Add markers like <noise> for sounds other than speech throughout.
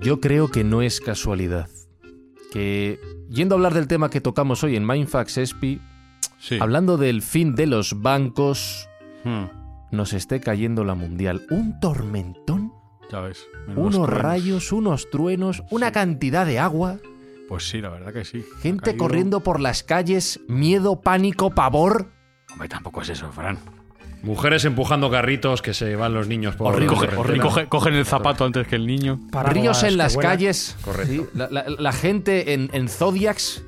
Yo creo que no es casualidad. Que, yendo a hablar del tema que tocamos hoy en Mindfax Espi, Sí. hablando del fin de los bancos, Hmm, nos esté cayendo la mundial. Un tormentón, ya ves. menudos unos truenos. rayos, unos truenos, una cantidad de agua, Pues sí, la verdad que sí. gente corriendo por las calles, miedo, pánico, pavor. Hombre, tampoco es eso, Fran. Mujeres empujando carritos que se van los niños por Horrible, Coge- coge- cogen el zapato antes que el niño. Ríos en las calles. Correcto. Sí, la, la- la gente en, en Zodiacs.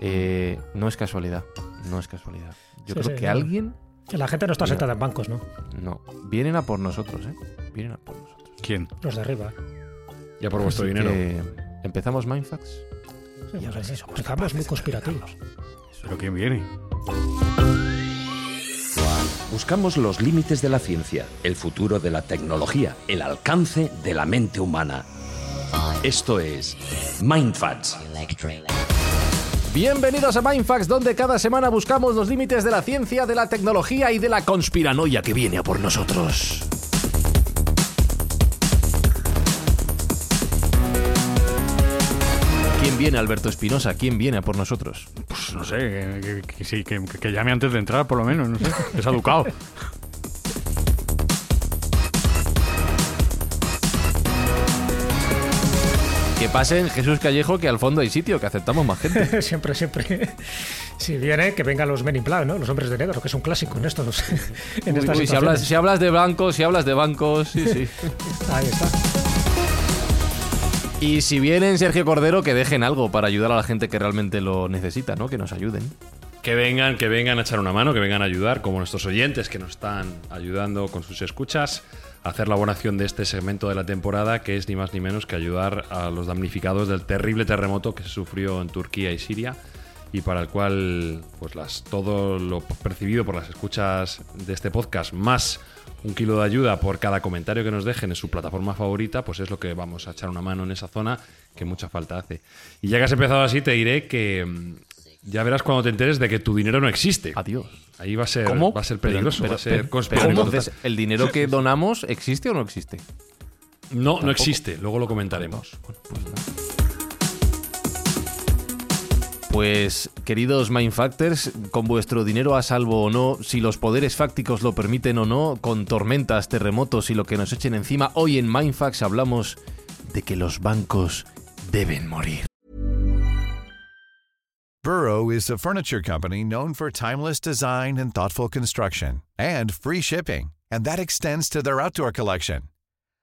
eh, no es casualidad. No es casualidad. Yo Sí, creo sí, que alguien. Que la gente no está sentada en bancos, ¿no? No. Vienen a por nosotros, ¿eh? Vienen a por nosotros. ¿Quién? Los de arriba. Ya por vuestro Así dinero. que, ¿Empezamos Mindfax? Sí, ver pues, si somos empezamos muy conspirativos. ¿Pero quién viene? Buscamos los límites de la ciencia, el futuro de la tecnología, el alcance de la mente humana. Esto es Mindfats. Bienvenidos a Mindfax, donde cada semana buscamos los límites de la ciencia, de la tecnología y de la conspiranoia que viene a por nosotros. Viene, Alberto Espinosa? ¿Quién viene a por nosotros? Pues no sé, que, que- que sí, que, que llame antes de entrar, por lo menos, no sé. Es educado. Que pasen Jesús Callejo, que al fondo hay sitio, que aceptamos más gente. <laughs> siempre, siempre. Si viene, que vengan los Men in Black, ¿no? Los hombres de negro, que es un clásico en estos. <laughs> en Uy, estas uy, si, hablas, si hablas de bancos, si hablas de bancos, sí, sí. <laughs> Ahí está. Y si vienen Sergio Cordero, que dejen algo para ayudar a la gente que realmente lo necesita, ¿no? Que nos ayuden. Que vengan, que vengan a echar una mano, que vengan a ayudar, como nuestros oyentes que nos están ayudando con sus escuchas, a hacer la buena acción de este segmento de la temporada, que es ni más ni menos que ayudar a los damnificados del terrible terremoto que se sufrió en Turquía y Siria y para el cual pues las, todo lo percibido por las escuchas de este podcast más un kilo de ayuda por cada comentario que nos dejen en su plataforma favorita, pues es lo que vamos a echar una mano en esa zona que mucha falta hace. Y ya que has empezado así, te diré que mm, ya verás cuando te enteres de que tu dinero no existe. Adiós. Ahí va a ser, ¿Cómo? Va a ser peligroso, Pero- va a ser pero- entonces. ¿el dinero que donamos existe o no existe? No, no existe, luego lo comentaremos. Pues, queridos Mindfactors, con vuestro dinero a salvo o no, si los poderes fácticos lo permiten o no, con tormentas, terremotos y lo que nos echen encima, hoy en Mindfax hablamos de que los bancos deben morir. Burrow is a furniture company known for timeless design and thoughtful construction and free shipping, and that extends to their outdoor collection.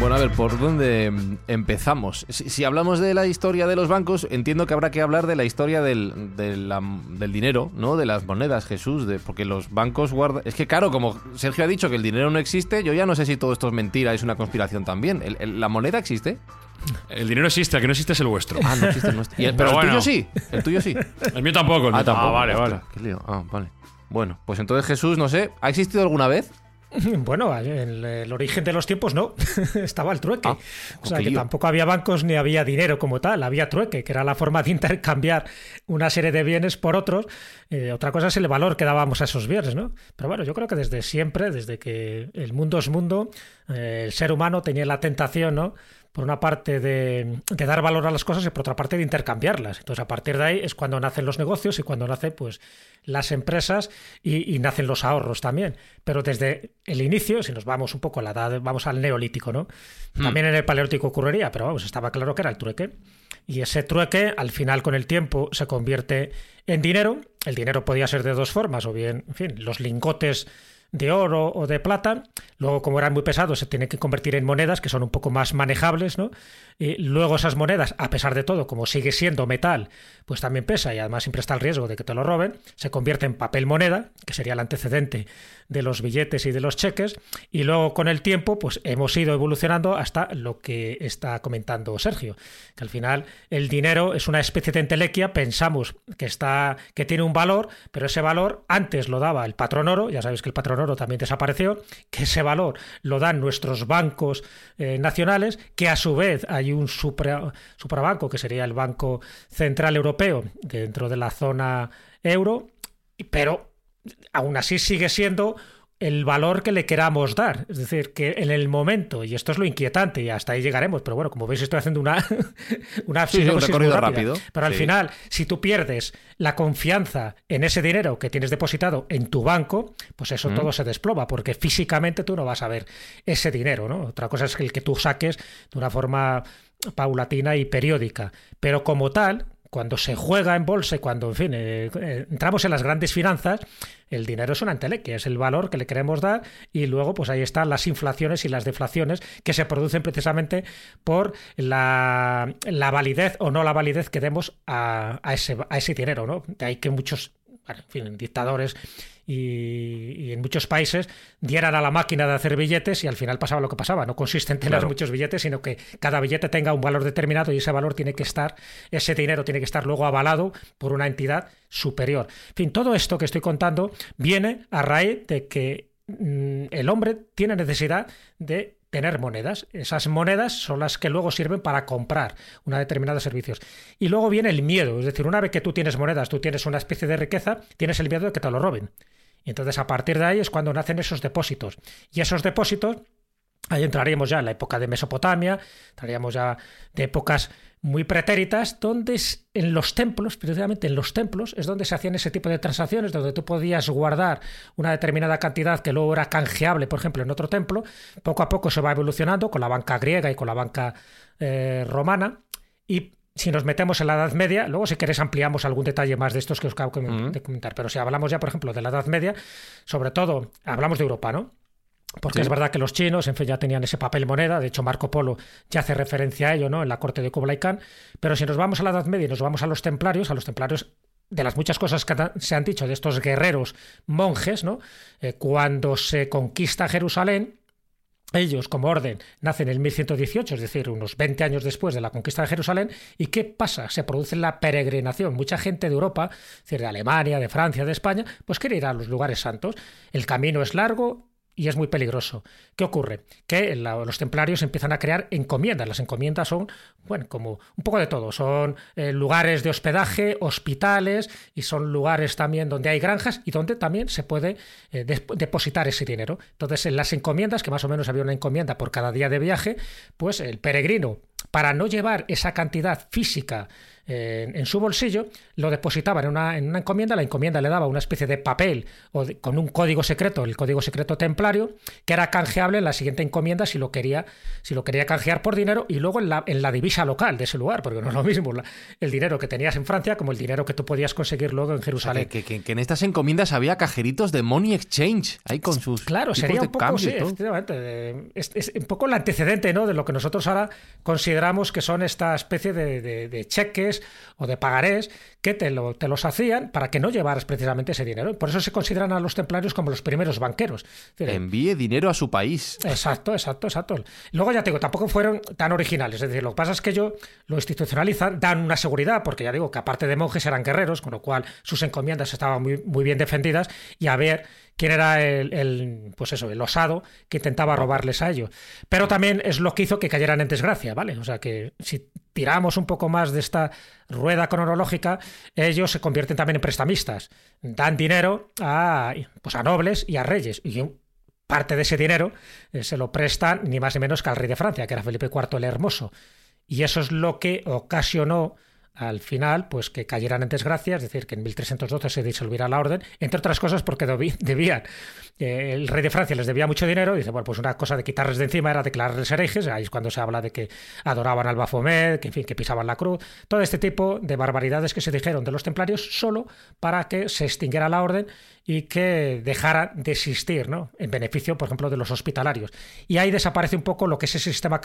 Bueno, a ver, ¿por dónde empezamos? Si, si hablamos de la historia de los bancos, entiendo que habrá que hablar de la historia del, del dinero, ¿no? De las monedas, Jesús, de, porque los bancos guardan... Es que claro, como Sergio ha dicho que el dinero no existe, yo ya no sé si todo esto es mentira, es una conspiración también. ¿El- el- ¿La moneda existe? El dinero existe, el que no existe es el vuestro. Ah, no existe el nuestro. El- Pero pero el tuyo sí, el tuyo sí. El mío tampoco. el mío Ah, tampoco. vale, vale. qué lío. Ah, vale. Bueno, pues entonces Jesús, no sé, ¿ha existido alguna vez? <laughs> Bueno, en el origen de los tiempos no, <laughs> estaba el trueque. Ah, o sea que tampoco había bancos ni había dinero como tal, había trueque, que era la forma de intercambiar una serie de bienes por otros. Eh, otra cosa es el valor que dábamos a esos bienes, ¿no? Pero bueno, yo creo que desde siempre, desde que el mundo es mundo, eh, el ser humano tenía la tentación, ¿no? Por una parte de, de, dar valor a las cosas y por otra parte de intercambiarlas. Entonces, a partir de ahí es cuando nacen los negocios y cuando nacen pues, las empresas y, y, nacen los ahorros también. Pero desde el inicio, si nos vamos un poco a la edad, vamos al neolítico, ¿no? Hmm. También en el paleolítico ocurriría, pero vamos, estaba claro que era el trueque. Y ese trueque, al final, con el tiempo, se convierte en dinero. El dinero podía ser de dos formas, o bien, en fin, los lingotes de oro o de plata. Luego, como eran muy pesados, se tienen que convertir en monedas que son un poco más manejables, ¿no? Y luego esas monedas, a pesar de todo, como sigue siendo metal, pues también pesa y además siempre está el riesgo de que te lo roben, se convierte en papel moneda, que sería el antecedente de los billetes y de los cheques, y luego con el tiempo, pues hemos ido evolucionando hasta lo que está comentando Sergio, que al final el dinero es una especie de entelequia, pensamos que está, que tiene un valor, pero ese valor antes lo daba el patrón oro, ya sabéis que el patrón oro también desapareció, que ese valor lo dan nuestros bancos eh, nacionales, que a su vez hay un supra, suprabanco, que sería el Banco Central Europeo, dentro de la zona euro, pero aún así sigue siendo el valor que le queramos dar. Es decir, que en el momento, y esto es lo inquietante, y hasta ahí llegaremos, pero bueno, como veis estoy haciendo una, <laughs> una sí, un recorrido rápido. Pero al sí. final, si tú pierdes la confianza en ese dinero que tienes depositado en tu banco, pues eso mm. todo se desploma, porque físicamente tú no vas a ver ese dinero, ¿no? Otra cosa es que el que tú saques de una forma paulatina y periódica. Pero como tal, cuando se juega en bolsa y cuando, en fin, eh, eh, entramos en las grandes finanzas, el dinero es una entelequia, es el valor que le queremos dar y luego pues ahí están las inflaciones y las deflaciones que se producen precisamente por la, la validez o no la validez que demos a, a, ese, a ese dinero, ¿no? De ahí que muchos, en fin, dictadores y, y, en muchos países dieran a la máquina de hacer billetes y al final pasaba lo que pasaba. No consiste en tener claro. muchos billetes, sino que cada billete tenga un valor determinado y ese valor tiene que estar, ese dinero tiene que estar luego avalado por una entidad superior. En fin, todo esto que estoy contando viene a raíz de que mmm, el hombre tiene necesidad de tener monedas. Esas monedas son las que luego sirven para comprar una determinada servicios. Y luego viene el miedo, es decir, una vez que tú tienes monedas, tú tienes una especie de riqueza, tienes el miedo de que te lo roben. Entonces a partir de ahí es cuando nacen esos depósitos. Y esos depósitos, ahí entraríamos ya en la época de Mesopotamia, entraríamos ya de épocas muy pretéritas, donde en los templos, precisamente en los templos, es donde se hacían ese tipo de transacciones, donde tú podías guardar una determinada cantidad que luego era canjeable, por ejemplo, en otro templo. Poco a poco se va evolucionando con la banca griega y con la banca eh, romana. Y si nos metemos en la Edad Media, luego si queréis ampliamos algún detalle más de estos que os acabo de comentar, pero si hablamos ya, por ejemplo, de la Edad Media, sobre todo hablamos de Europa, ¿no? Porque sí. es verdad que los chinos, en fin, ya tenían ese papel moneda, de hecho Marco Polo ya hace referencia a ello, ¿no? En la corte de Kublai Khan, pero si nos vamos a la Edad Media y nos vamos a los templarios, a los templarios de las muchas cosas que se han dicho de estos guerreros monjes, ¿no? Eh, cuando se conquista Jerusalén, ellos, como orden, nacen en 1118, es decir, unos 20 años después de la conquista de Jerusalén. ¿Y qué pasa? Se produce la peregrinación. Mucha gente de Europa, es decir, de Alemania, de Francia, de España, pues quiere ir a los lugares santos. El camino es largo, y es muy peligroso. ¿Qué ocurre? Que los templarios empiezan a crear encomiendas. Las encomiendas son, bueno, como un poco de todo. Son eh, lugares de hospedaje, hospitales y son lugares también donde hay granjas y donde también se puede eh, de depositar ese dinero. Entonces, en las encomiendas, que más o menos había una encomienda por cada día de viaje, pues el peregrino, para no llevar esa cantidad física en su bolsillo, lo depositaba en una, en una, encomienda, la encomienda le daba una especie de papel o de, con un código secreto, el código secreto templario, que era canjeable en la siguiente encomienda si lo quería, si lo quería canjear por dinero y luego en la, en la divisa local de ese lugar, porque no es lo mismo la, el dinero que tenías en Francia como el dinero que tú podías conseguir luego en Jerusalén. O sea, que, que, que, en estas encomiendas había cajeritos de Money Exchange, ahí con sus. Claro, sería un poco, sí, efectivamente. Es, es, un poco el antecedente ¿no? de lo que nosotros ahora consideramos que son esta especie de, de, de cheques o de pagarés que te, lo, te, los hacían para que no llevaras precisamente ese dinero. Por eso se consideran a los templarios como los primeros banqueros. Decir, Envíe dinero a su país. Exacto, exacto, exacto. Luego ya te digo, tampoco fueron tan originales. Es decir, lo que pasa es que ellos lo institucionalizan, dan una seguridad, porque ya digo que aparte de monjes eran guerreros, con lo cual sus encomiendas estaban muy, muy bien defendidas y a ver quién era el, pues eso, el osado que intentaba robarles a ellos. Pero también es lo que hizo que cayeran en desgracia, ¿vale? O sea que si tiramos un poco más de esta rueda cronológica, ellos se convierten también en prestamistas. Dan dinero a, pues a nobles y a reyes. Y parte de ese dinero eh, se lo prestan ni más ni menos que al rey de Francia, que era Felipe IV el Hermoso. Y eso es lo que ocasionó al final, pues que cayeran en desgracia, es decir, que en 1312 se disolviera la orden, entre otras cosas porque <laughs> debían, eh, el rey de Francia les debía mucho dinero, y dice, bueno, pues una cosa de quitarles de encima era declararles herejes, ahí es cuando se habla de que adoraban al Baphomet, que en fin, que pisaban la cruz, todo este tipo de barbaridades que se dijeron de los templarios solo para que se extinguiera la orden y que dejara de existir, ¿no? En beneficio, por ejemplo, de los hospitalarios. Y ahí desaparece un poco lo que es ese sistema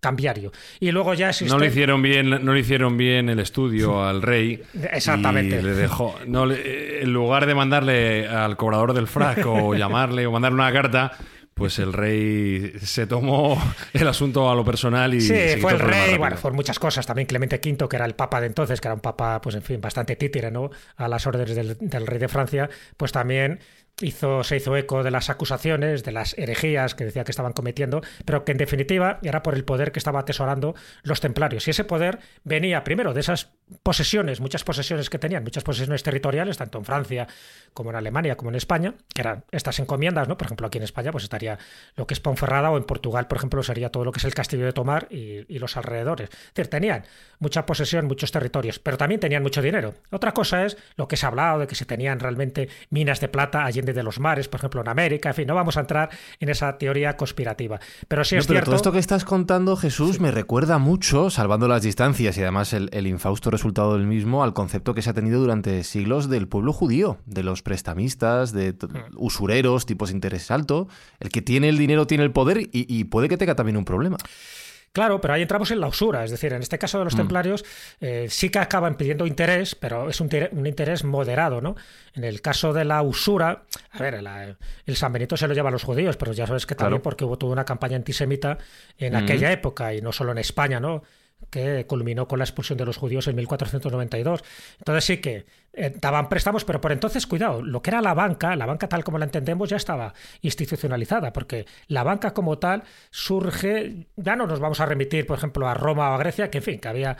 cambiario. Y luego ya existe... No le hicieron bien, no le hicieron bien el estudio al rey. Exactamente. Y le dejó. No, en lugar de mandarle al cobrador del frac o <laughs> llamarle o mandarle una carta, pues el rey se tomó el asunto a lo personal y sí fue el rey bueno por muchas cosas. También Clemente V que era el papa de entonces que era un papa pues en fin bastante títere no a las órdenes del, del rey de Francia pues también hizo, se hizo eco de las acusaciones, de las herejías que decía que estaban cometiendo, pero que en definitiva era por el poder que estaba atesorando los templarios. Y ese poder venía primero de esas posesiones, muchas posesiones que tenían, muchas posesiones territoriales, tanto en Francia como en Alemania como en España, que eran estas encomiendas, ¿no? Por ejemplo, aquí en España pues estaría lo que es Ponferrada o en Portugal, por ejemplo, sería todo lo que es el Castillo de Tomar y, los alrededores. Es decir, tenían mucha posesión, muchos territorios, pero también tenían mucho dinero. Otra cosa es lo que se ha hablado de que se tenían realmente minas de plata allí de los mares, por ejemplo, en América. En fin, no vamos a entrar en esa teoría conspirativa. Pero sí es cierto. Todo esto que estás contando, Jesús, me recuerda mucho, salvando las distancias y además el, infausto resultado del mismo, al concepto que se ha tenido durante siglos del pueblo judío, de los prestamistas, de hmm. usureros, tipos de interés alto. El que tiene el dinero tiene el poder y puede que tenga también un problema. Claro, pero ahí entramos en la usura, es decir, en este caso de los mm. templarios eh, sí que acaban pidiendo interés, pero es un, interés moderado, ¿no? En el caso de la usura, a ver, el San Benito se lo lleva a los judíos, pero ya sabes que también porque hubo toda una campaña antisemita en mm. aquella época y no solo en España, ¿no? Que culminó con la expulsión de los judíos en 1492. Entonces sí que eh, daban préstamos, pero por entonces, cuidado, lo que era la banca, la banca tal como la entendemos ya estaba institucionalizada, porque la banca como tal surge, ya no nos vamos a remitir, por ejemplo, a Roma o a Grecia, que en fin, que había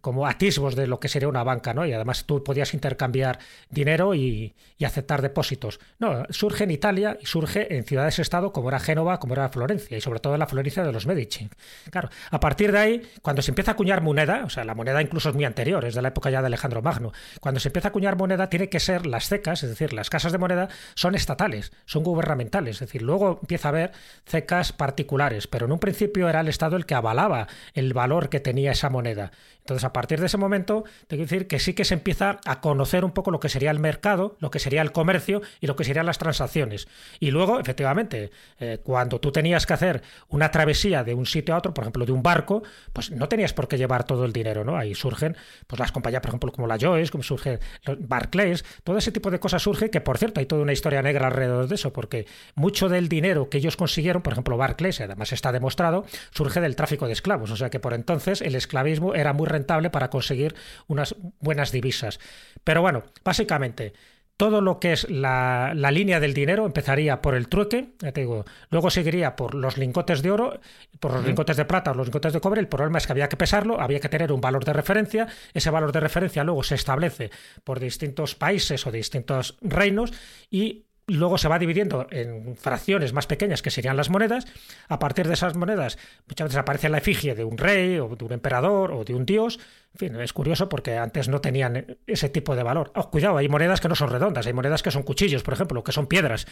como atisbos de lo que sería una banca, ¿no? Y además tú podías intercambiar dinero y, aceptar depósitos. No, surge en Italia y surge en ciudades-estado como era Génova, como era Florencia, y sobre todo en la Florencia de los Medici. Claro, a partir de ahí, cuando se empieza a acuñar moneda, o sea, la moneda incluso es muy anterior, es de la época ya de Alejandro Magno, cuando se empieza a acuñar moneda tiene que ser las cecas, es decir, las casas de moneda son estatales, son gubernamentales, es decir, luego empieza a haber cecas particulares, pero en un principio era el Estado el que avalaba el valor que tenía esa moneda. Entonces, a partir de ese momento, tengo que decir que sí que se empieza a conocer un poco lo que sería el mercado, lo que sería el comercio y lo que serían las transacciones. Y luego, efectivamente, eh, cuando tú tenías que hacer una travesía de un sitio a otro, por ejemplo, de un barco, pues no tenías por qué llevar todo el dinero, ¿no? Ahí surgen pues las compañías, por ejemplo, como la Joyce, como surge Barclays, todo ese tipo de cosas surge, que por cierto hay toda una historia negra alrededor de eso, porque mucho del dinero que ellos consiguieron, por ejemplo, Barclays, además está demostrado, surge del tráfico de esclavos. O sea que por entonces el esclavismo era muy para conseguir unas buenas divisas. Pero bueno, básicamente, todo lo que es la, línea del dinero empezaría por el trueque, ya te digo, luego seguiría por los lingotes de oro, por los lingotes de plata o los lingotes de cobre. El problema es que había que pesarlo, había que tener un valor de referencia. Ese valor de referencia luego se establece por distintos países o distintos reinos y luego se va dividiendo en fracciones más pequeñas que serían las monedas. A partir de esas monedas muchas veces aparece la efigie de un rey o de un emperador o de un dios en fin, es curioso porque antes no tenían ese tipo de valor. Oh, cuidado, hay monedas que no son redondas, hay monedas que son cuchillos, por ejemplo, que son piedras.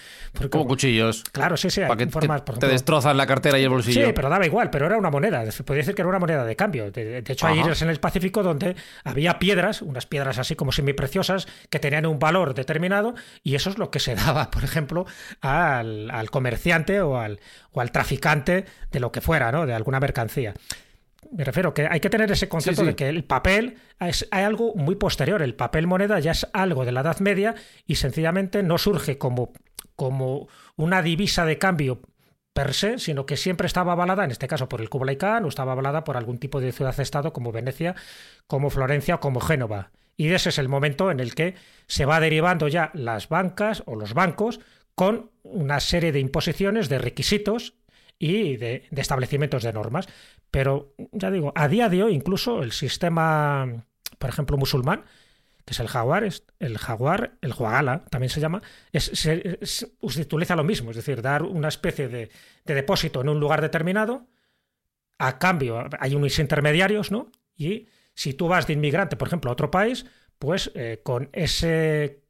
¿Cómo cuchillos? Claro, sí, sí. Hay que formas, te, te, destrozan la cartera y el bolsillo. Sí, pero daba igual, pero era una moneda. Podría decir que era una moneda de cambio. De, hecho, hay islas en el Pacífico donde había piedras, unas piedras así como semipreciosas, que tenían un valor determinado y eso es lo que se daba, por ejemplo, al, al comerciante o al, o al traficante de lo que fuera, ¿no? De alguna mercancía me refiero que hay que tener ese concepto de que el papel es hay algo muy posterior. El papel moneda ya es algo de la Edad Media y sencillamente no surge como, como una divisa de cambio per se, sino que siempre estaba avalada, en este caso por el Kublai Khan, o estaba avalada por algún tipo de ciudad-estado como Venecia, como Florencia o como Génova. Y ese es el momento en el que se va derivando ya las bancas o los bancos con una serie de imposiciones, de requisitos y de, establecimientos de normas. Pero ya digo, a día de hoy incluso el sistema, por ejemplo, musulmán, que es el jaguar, es el jaguar, el juagala también se llama, es, se, utiliza lo mismo, es decir, dar una especie de, de depósito en un lugar determinado, a cambio hay unos intermediarios, ¿no? Si tú vas de inmigrante, por ejemplo, a otro país, pues eh, con ese,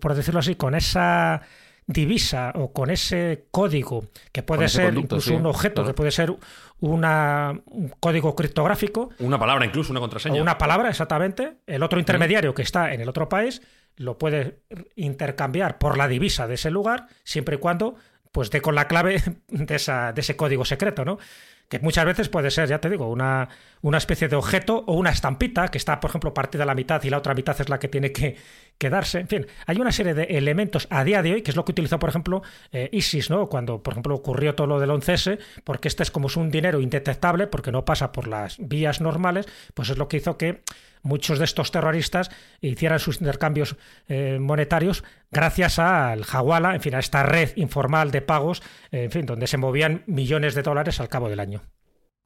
por decirlo así, con esa divisa o con ese código que puede ser conducto, incluso sí, un objeto, claro. que puede ser una, un código criptográfico, Una palabra, incluso una o contraseña. una palabra, exactamente. El otro intermediario que está en el otro país lo puede intercambiar por la divisa de ese lugar, siempre y cuando pues dé con la clave <laughs> de, esa, de ese código secreto, ¿no? Que muchas veces puede ser, ya te digo, una, una especie de objeto o una estampita que está, por ejemplo, partida a la mitad y la otra mitad es la que tiene que, que darse. En fin, hay una serie de elementos a día de hoy, que es lo que utilizó, por ejemplo, eh, ISIS, ¿no? Cuando, por ejemplo, ocurrió todo lo del 11S, porque este es como es un dinero indetectable, porque no pasa por las vías normales, pues es lo que hizo que muchos de estos terroristas hicieran sus intercambios eh, monetarios gracias al Hawala, en fin, a esta red informal de pagos, en fin, donde se movían millones de dólares al cabo del año.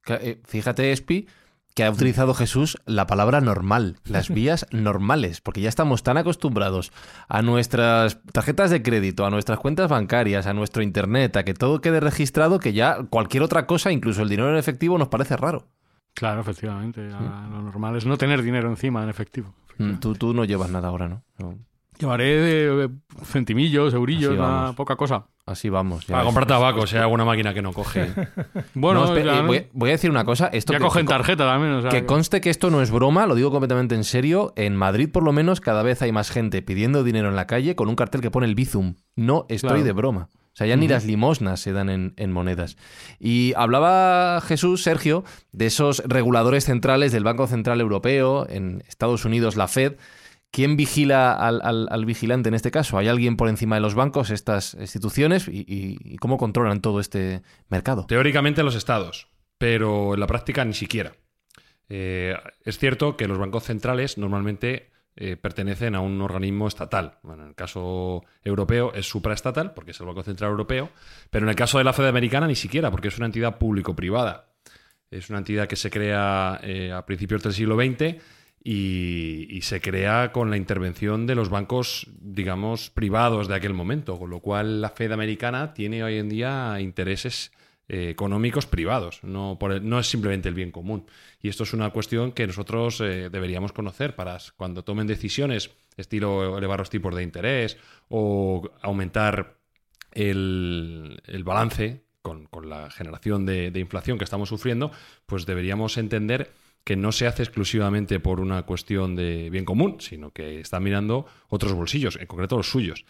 Eh, Fíjate, Espi, que ha utilizado Jesús la palabra normal, las <laughs> vías normales, porque ya estamos tan acostumbrados a nuestras tarjetas de crédito, a nuestras cuentas bancarias, a nuestro internet, a que todo quede registrado, que ya cualquier otra cosa, incluso el dinero en efectivo, nos parece raro. Claro, efectivamente. a- Lo normal es no tener dinero encima en efectivo. Mm, Tú, tú no llevas nada ahora, ¿no? No. Llevaré de, de centimillos, eurillos, una poca cosa. Así vamos. ya Para ves. comprar tabaco, si hay alguna máquina que no coge. <laughs> Bueno, No, espera, ya, eh, voy, voy a decir una cosa. Esto ya que- cogen tarjeta también. o sea, Que conste que esto no es broma, lo digo completamente en serio. En Madrid, por lo menos, cada vez hay más gente pidiendo dinero en la calle con un cartel que pone el Bizum. No estoy Claro. de broma. O sea, ya ni las limosnas se dan en, en monedas. Y hablaba Jesús, Sergio, de esos reguladores centrales del Banco Central Europeo, en Estados Unidos, la Fed. ¿Quién vigila al, al- al vigilante en este caso? ¿Hay alguien por encima de los bancos, estas instituciones? ¿Y, y- y cómo controlan todo este mercado? Teóricamente los estados, pero en la práctica ni siquiera. Eh, es cierto que los bancos centrales normalmente eh, pertenecen a un organismo estatal. Bueno, en el caso europeo es supraestatal, porque es el Banco Central Europeo, pero en el caso de la Fed americana ni siquiera, porque es una entidad público-privada. Es una entidad que se crea eh, a principios del siglo XX y, y se crea con la intervención de los bancos, digamos, privados de aquel momento, con lo cual la Fed americana tiene hoy en día intereses eh, económicos privados, no, por el- no es simplemente el bien común. Y esto es una cuestión que nosotros eh, deberíamos conocer para cuando tomen decisiones, estilo elevar los tipos de interés o aumentar el, el balance con, con la generación de, de inflación que estamos sufriendo, pues deberíamos entender que no se hace exclusivamente por una cuestión de bien común, sino que está mirando otros bolsillos, en concreto los suyos.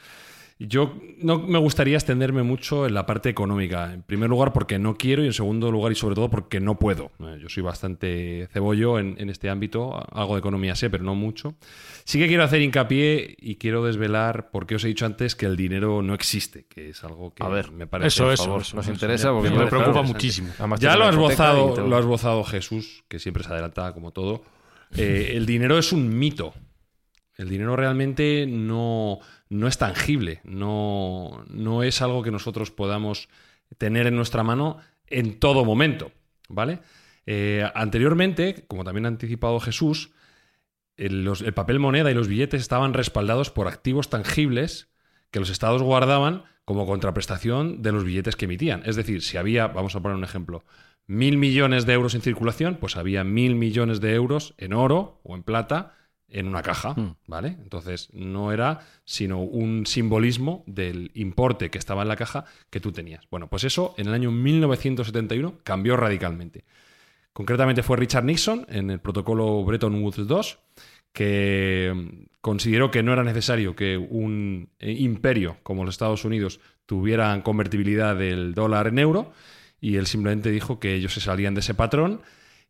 Yo no me gustaría extenderme mucho en la parte económica. En primer lugar, porque no quiero, y en segundo lugar, y sobre todo, porque no puedo. Eh, Yo soy bastante cebollo en, en este ámbito. Algo de economía sé, pero no mucho. Sí que quiero hacer hincapié y quiero desvelar por qué os he dicho antes que el dinero no existe, que es algo que A ver, me parece. Eso, eso, favor, eso, nos interesa Ya- porque me preocupa muchísimo. Además, Ya lo has, bozado, lo has bozado Jesús, que siempre se adelanta como todo. Eh, el dinero es un mito. El dinero realmente no, no es tangible, no, no es algo que nosotros podamos tener en nuestra mano en todo momento, ¿vale? Eh, anteriormente, como también ha anticipado Jesús, el, el papel moneda y los billetes estaban respaldados por activos tangibles que los estados guardaban como contraprestación de los billetes que emitían. Es decir, si había, vamos a poner un ejemplo, mil millones de euros en circulación, pues había mil millones de euros en oro o en plata en una caja, Mm. ¿vale? Entonces no era sino un simbolismo del importe que estaba en la caja que tú tenías. Bueno, pues eso en el año 1971 cambió radicalmente. Concretamente fue Richard Nixon en el protocolo Bretton Woods II que mm, consideró que no era necesario que un eh, imperio como los Estados Unidos tuvieran convertibilidad del dólar en euro y él simplemente dijo que ellos se salían de ese patrón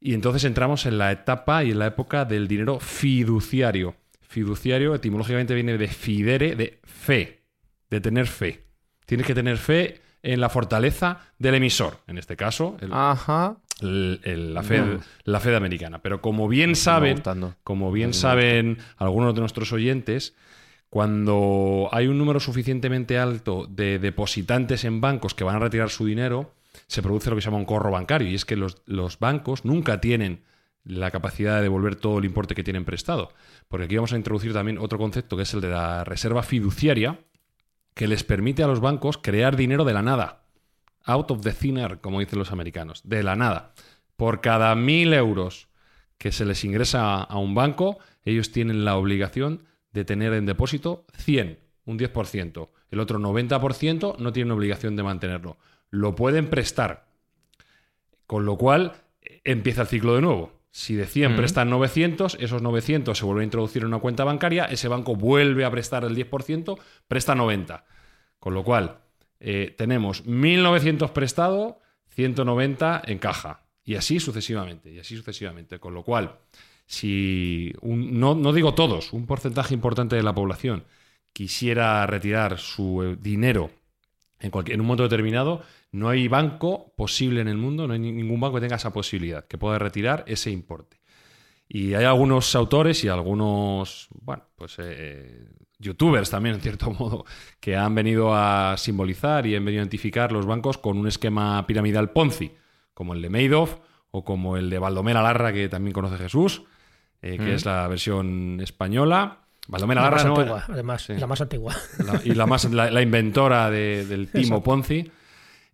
y entonces entramos en la etapa y en la época del dinero fiduciario. Fiduciario etimológicamente viene de fidere, de fe, de tener fe. Tienes que tener fe en la fortaleza del emisor, en este caso, el, Ajá. el- el- la, Fed, Mm. la Fed americana. Pero como bien saben, como bien saben algunos de nuestros oyentes, Cuando hay un número suficientemente alto de depositantes en bancos que van a retirar su dinero, se produce lo que se llama un corro bancario. Y es que los, los bancos nunca tienen la capacidad de devolver todo el importe que tienen prestado. Porque aquí vamos a introducir también otro concepto que es el de la reserva fiduciaria, que les permite a los bancos crear dinero de la nada. Out of the thin air, como dicen los americanos. De la nada. Por cada mil euros que se les ingresa a un banco, ellos tienen la obligación de tener en depósito 100, un 10%. El otro 90% no tienen obligación de mantenerlo. Lo pueden prestar. Con lo cual empieza el ciclo de nuevo. Si de 100 prestan 900, esos 900 se vuelven a introducir en una cuenta bancaria, ese banco vuelve a prestar el 10%, presta 90. Con lo cual, eh, tenemos 1900 prestado, 190 en caja. Y así sucesivamente, y así sucesivamente. Con lo cual, si no, no digo todos, un porcentaje importante de la población quisiera retirar su eh, dinero en, cualquier, en un momento determinado, no hay banco posible en el mundo, no hay ningún banco que tenga esa posibilidad, que pueda retirar ese importe. Y hay algunos autores y algunos, bueno, pues eh, youtubers también, en cierto <laughs> modo, que han venido a simbolizar y han venido a identificar los bancos con un esquema piramidal Ponzi, como el de Madoff o como el de Baldomera Larra, que también conoce Jesús, eh, que es la versión española. Baldomera La Larra más no, antigua, además, Sí. la más antigua. la- y la, más, la, la inventora de- del <laughs> timo Exacto. Ponzi.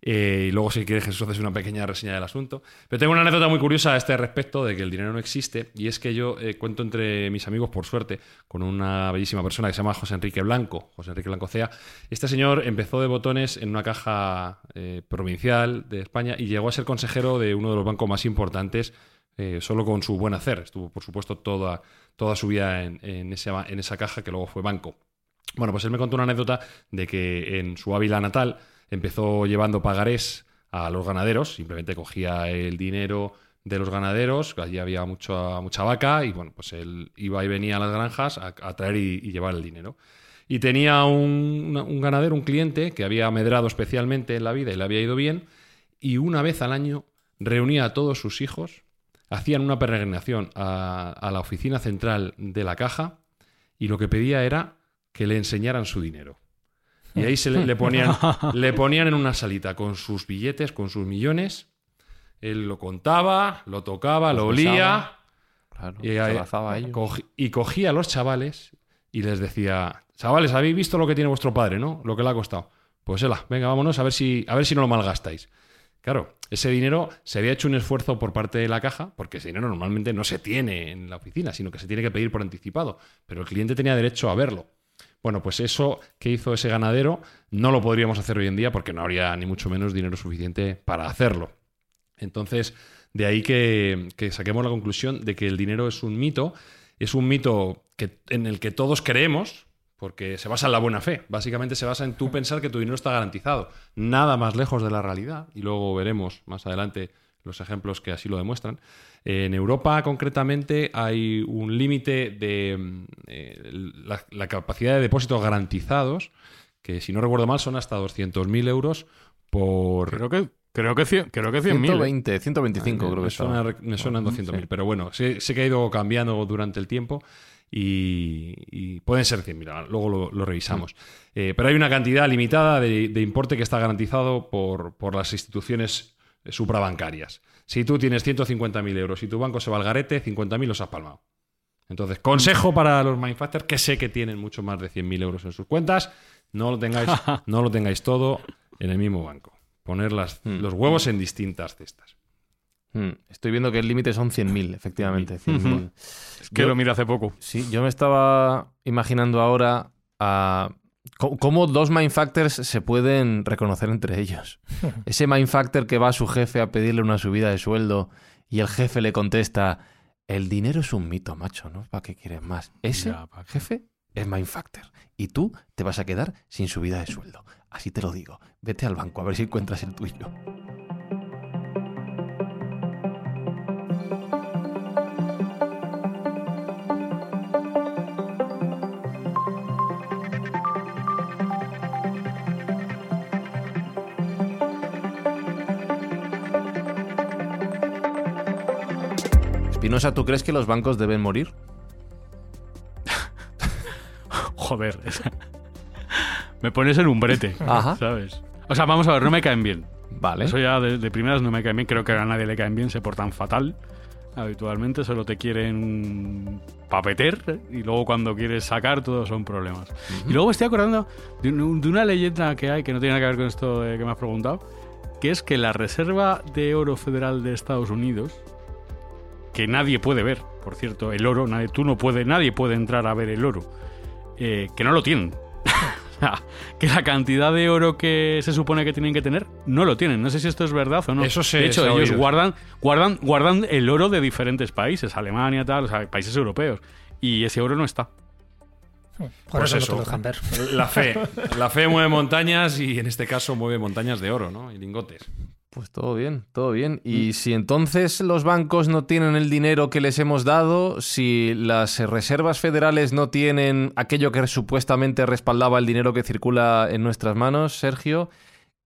Eh, y luego, si quieres, Jesús, haces una pequeña reseña del asunto. Pero tengo una anécdota muy curiosa a este respecto de que el dinero no existe. Y es que yo eh, cuento entre mis amigos, por suerte, con una bellísima persona que se llama José Enrique Blanco, José Enrique Blanco Cea. Este señor empezó de botones en una caja eh, provincial de España y llegó a ser consejero de uno de los bancos más importantes solo con su buen hacer. Estuvo, por supuesto, toda, toda su vida en, en esa, caja que luego fue banco. Bueno, pues él me contó una anécdota de que en su Ávila natal empezó llevando pagarés a los ganaderos, simplemente cogía el dinero de los ganaderos, allí había mucha, mucha vaca, y bueno, pues él iba y venía a las granjas a, traer y, llevar el dinero. Y tenía un, un ganadero, un cliente, que había medrado especialmente en la vida y le había ido bien, y una vez al año reunía a todos sus hijos, hacían una peregrinación a, a la oficina central de la caja, y lo que pedía era que le enseñaran su dinero. Y ahí se le, le ponían, <laughs> le ponían en una salita con sus billetes, con sus millones. Él lo contaba, lo tocaba, lo olía. Claro, a ellos. y cogía a los chavales y les decía, chavales, habéis visto lo que tiene vuestro padre, ¿no? Lo que le ha costado. Pues ela, venga, vámonos a ver si, a ver si no lo malgastáis. Claro, ese dinero se había hecho un esfuerzo por parte de la caja, porque ese dinero normalmente no se tiene en la oficina, sino que se tiene que pedir por anticipado. Pero el cliente tenía derecho a verlo. Bueno, pues eso que hizo ese ganadero no lo podríamos hacer hoy en día porque no habría ni mucho menos dinero suficiente para hacerlo. Entonces, de ahí que, que saquemos la conclusión de que el dinero es un mito, es un mito que, en el que todos creemos, porque se basa en la buena fe. Básicamente se basa en tú pensar que tu dinero está garantizado. Nada más lejos de la realidad, y luego veremos más adelante los ejemplos que así lo demuestran. En Europa, concretamente, hay un límite de eh, la, la capacidad de depósitos garantizados, que si no recuerdo mal son hasta 200.000 euros por, Creo que, creo que, cien- creo que 100.000. ¿eh? 120, 125 creo me que suena, me suenan 200.000, Sí. pero bueno, sé, sé que ha ido cambiando durante el tiempo y, y pueden ser 100.000, ahora luego lo, lo revisamos. Eh, pero hay una cantidad limitada de, de importe que está garantizado por, por las instituciones suprabancarias. Si tú tienes 150.000 euros y tu banco se va al garete, 50.000 los has palmado. Entonces, consejo para los Mindfactors que sé que tienen mucho más de 100.000 euros en sus cuentas, no lo tengáis, <laughs> no lo tengáis todo en el mismo banco. Poner las- Hmm. los huevos en distintas cestas. Mm, Estoy viendo que el límite son 100.000, efectivamente. 100.000. Es que Yo- lo miré hace poco. Sí, yo me estaba imaginando ahora a co- cómo dos mindfactors se pueden reconocer entre ellos. <laughs> Ese mindfactor que va a su jefe a pedirle una subida de sueldo y el jefe le contesta, el dinero es un mito, macho, ¿no? ¿Para qué quieres más? Ese jefe es mindfactor y tú te vas a quedar sin subida de sueldo. Así te lo digo. Vete al banco a ver si encuentras el tuyo. Espinosa, ¿tú crees que los bancos deben morir? <laughs> joder. me pones en un brete, Ajá. ¿sabes? O sea, vamos a ver, no me caen bien. Vale. Eso ya de, de primeras no me caen bien. Creo que a nadie le caen bien, se portan fatal. Habitualmente solo te quieren papeter y luego cuando quieres sacar todos son problemas. Y luego me estoy acordando de una leyenda que hay que no tiene nada que ver con esto de que me has preguntado, que es que la Reserva de Oro Federal de Estados Unidos, que nadie puede ver, por cierto, el oro, nadie, tú no puedes, nadie puede entrar a ver el oro, eh, que no lo tienen. <laughs> O sea, que la cantidad de oro que se supone que tienen que tener no lo tienen. No sé si esto es verdad o no. Eso se- de hecho, se ellos guardan, guardan, guardan el oro de diferentes países, Alemania, tal, o sea, países europeos. Y ese oro no está. Por Pues eso, eso. no dejan ver. La fe. La fe mueve montañas y en este caso mueve montañas de oro, ¿no? Y lingotes. Pues todo bien, todo bien. Y si entonces los bancos no tienen el dinero que les hemos dado, si las reservas federales no tienen aquello que supuestamente respaldaba el dinero que circula en nuestras manos, Sergio,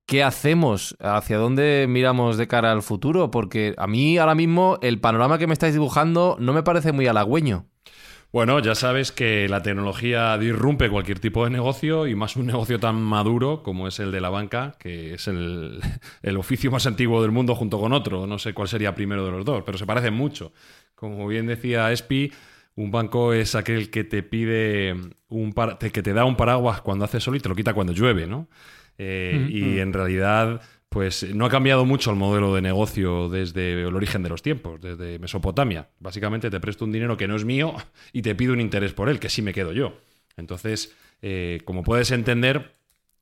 ¿qué hacemos? ¿Hacia dónde miramos de cara al futuro? Porque a mí ahora mismo el panorama que me estáis dibujando no me parece muy halagüeño. Bueno, ya sabes que la tecnología disrumpe cualquier tipo de negocio y más un negocio tan maduro como es el de la banca, que es el, <laughs> el oficio más antiguo del mundo junto con otro. No sé cuál sería primero de los dos, pero se parecen mucho. Como bien decía Espi, un banco es aquel que te pide un par- que te da un paraguas cuando hace sol y te lo quita cuando llueve, ¿no? Eh, y en realidad, pues no ha cambiado mucho el modelo de negocio desde el origen de los tiempos, desde Mesopotamia. Básicamente te presto un dinero que no es mío <laughs> y te pido un interés por él, que sí me quedo yo. Entonces, eh, como puedes entender,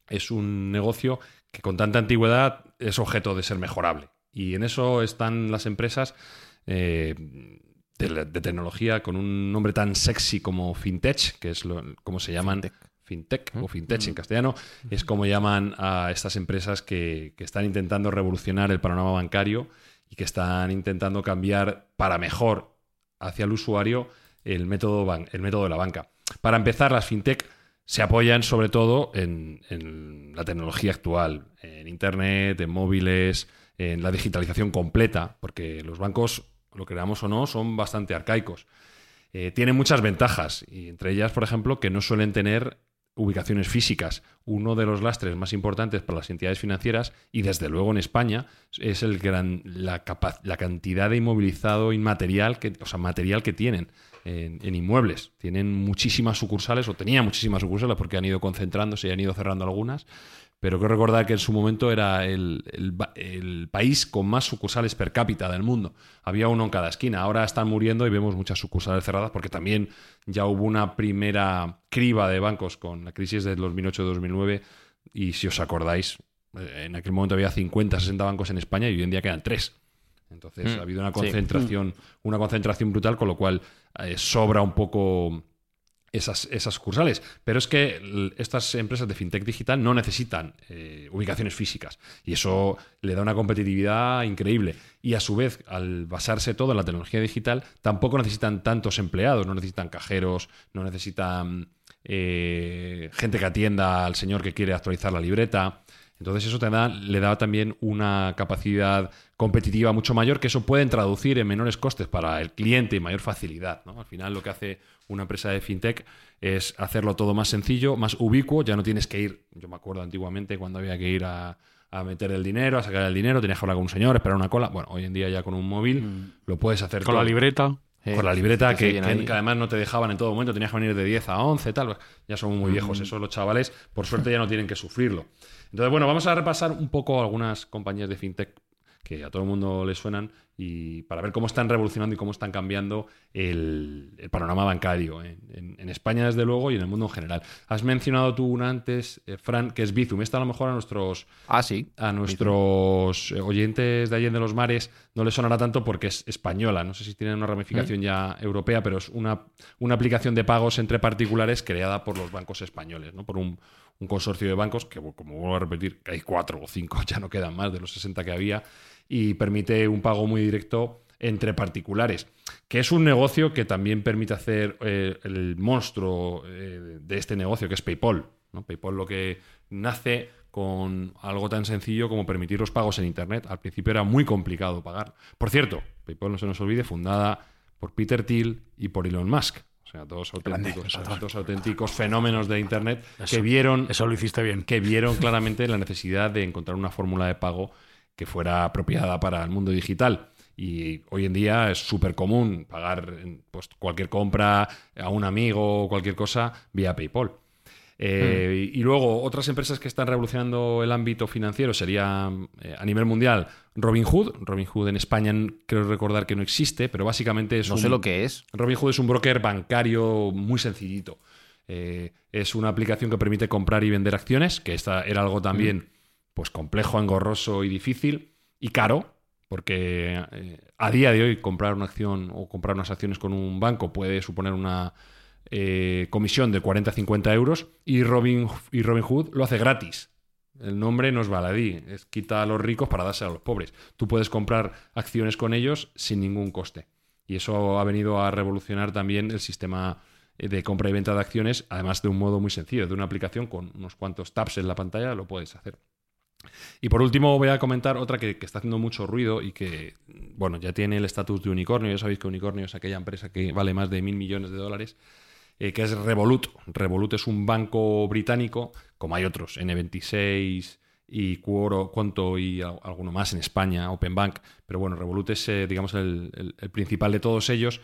es un negocio que con tanta antigüedad es objeto de ser mejorable. Y en eso están las empresas eh, de, tecnología con un nombre tan sexy como fintech, que es lo, como se llaman o fintech en castellano, es como llaman a estas empresas que, que están intentando revolucionar el panorama bancario y que están intentando cambiar para mejor hacia el usuario el método, ban- el método de la banca. Para empezar, las fintech se apoyan sobre todo en, en la tecnología actual, en Internet, en móviles, en la digitalización completa, porque los bancos, lo creamos o no, son bastante arcaicos. Eh, tienen muchas ventajas, y entre ellas, por ejemplo, que no suelen tener ubicaciones físicas. Uno de los lastres más importantes para las entidades financieras, y desde luego en España, es el gran, la, capa- la cantidad de inmovilizado inmaterial, que, o sea, material que tienen en, en inmuebles. Tienen muchísimas sucursales, o tenían muchísimas sucursales porque han ido concentrándose y han ido cerrando algunas. Pero quiero recordar que en su momento era el, el país con más sucursales per cápita del mundo. Había uno en cada esquina. Ahora están muriendo y vemos muchas sucursales cerradas porque también ya hubo una primera criba de bancos con la crisis de 2008-2009. Y si os acordáis, eh, en aquel momento había 50, 60 bancos en España y hoy en día quedan 3. Entonces Mm, ha habido una sí. concentración, una concentración brutal, con lo cual eh, sobra un poco esas, esas sucursales. Pero es que estas empresas de fintech digital no necesitan eh, ubicaciones físicas y eso le da una competitividad increíble. Y a su vez, al basarse todo en la tecnología digital, tampoco necesitan tantos empleados, no necesitan cajeros, no necesitan eh, gente que atienda al señor que quiere actualizar la libreta. Entonces eso te da, le da también una capacidad competitiva mucho mayor que eso pueden traducir en menores costes para el cliente y mayor facilidad. ¿no? Al final lo que hace una empresa de fintech es hacerlo todo más sencillo, más ubicuo, ya no tienes que ir, yo me acuerdo antiguamente cuando había que ir a, a meter el dinero, a sacar el dinero, tenías que hablar con un señor, esperar una cola. Bueno, hoy en día ya con un móvil lo puedes hacer Con la libreta. Eh, Con la libreta que además no te dejaban en todo momento, tenías que venir de 10 a 11, tal. Ya son muy viejos, eso los chavales, por suerte ya no tienen que sufrirlo. Entonces, bueno, vamos a repasar un poco algunas compañías de fintech que a todo el mundo les suenan y para ver cómo están revolucionando y cómo están cambiando el, el panorama bancario en, en- en España, desde luego, y en el mundo en general. Has mencionado tú una antes, eh, Fran, que es Bizum. Esta a lo mejor a nuestros Ah, sí. a nuestros eh, oyentes de Allende los Mares no les sonará tanto porque es española. No sé si tienen una ramificación ya europea, pero es una, una aplicación de pagos entre particulares creada por los bancos españoles, ¿no? por un, un consorcio de bancos que, como vuelvo a repetir, hay cuatro o cinco, <laughs> ya no quedan más de los 60 que había, y permite un pago muy directo entre particulares, que es un negocio que también permite hacer eh, el monstruo eh, de este negocio, que es PayPal. ¿no? PayPal lo que nace con algo tan sencillo como permitir los pagos en Internet. Al principio era muy complicado pagar. Por cierto, PayPal no se nos olvide, fundada por Peter Thiel y por Elon Musk. O sea, dos auténticos, Salvador. dos auténticos fenómenos de Internet que vieron Eso lo hiciste bien. que vieron claramente la necesidad de encontrar una fórmula de pago que fuera apropiada para el mundo digital. Y hoy en día es súper común pagar pues, cualquier compra a un amigo o cualquier cosa vía PayPal. Eh, Y luego, otras empresas que están revolucionando el ámbito financiero sería eh, a nivel mundial Robinhood. Robinhood en España creo recordar que no existe, pero básicamente es No un, sé lo que es. Robinhood es un broker bancario muy sencillito. Eh, es una aplicación que permite comprar y vender acciones, que esta era algo también pues complejo, engorroso y difícil y caro, porque eh, a día de hoy comprar una acción o comprar unas acciones con un banco puede suponer una eh, comisión de 40 a 50 euros y Robin, y Robinhood lo hace gratis. El nombre no es baladí, es quita a los ricos para darse a los pobres. Tú puedes comprar acciones con ellos sin ningún coste. Y eso ha venido a revolucionar también el sistema eh, de compra y venta de acciones, además de un modo muy sencillo, de una aplicación con unos cuantos taps en la pantalla lo puedes hacer. Y por último voy a comentar otra que, que está haciendo mucho ruido y que, bueno, ya tiene el estatus de unicornio. Ya sabéis que unicornio es aquella empresa que vale más de mil millones de dólares, eh, que es Revolut. Revolut es un banco británico, como hay otros, N26 y Quoro, Quanto y al- alguno más en España, Open Bank. Pero bueno, Revolut es, eh, digamos, el, el- el principal de todos ellos.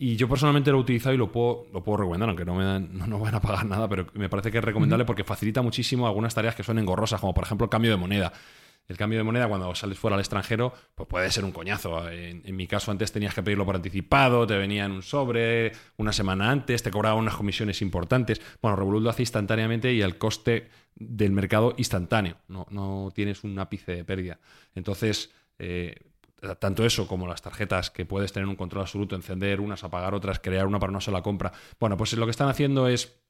Y yo personalmente lo he utilizado y lo puedo, lo puedo recomendar, aunque no me, dan- no, no van a pagar nada, pero me parece que es recomendable porque facilita muchísimo algunas tareas que son engorrosas, como por ejemplo el cambio de moneda. El cambio de moneda cuando sales fuera al extranjero, pues puede ser un coñazo. En, mi caso antes tenías que pedirlo por anticipado, te venía en un sobre una semana antes, te cobraba unas comisiones importantes. Bueno, Revolut lo hace instantáneamente y el coste del mercado instantáneo. No, no tienes un ápice de pérdida. Entonces, eh, tanto eso como las tarjetas que puedes tener un control absoluto, encender unas, apagar otras, crear una para una sola compra. Bueno, pues lo que están haciendo es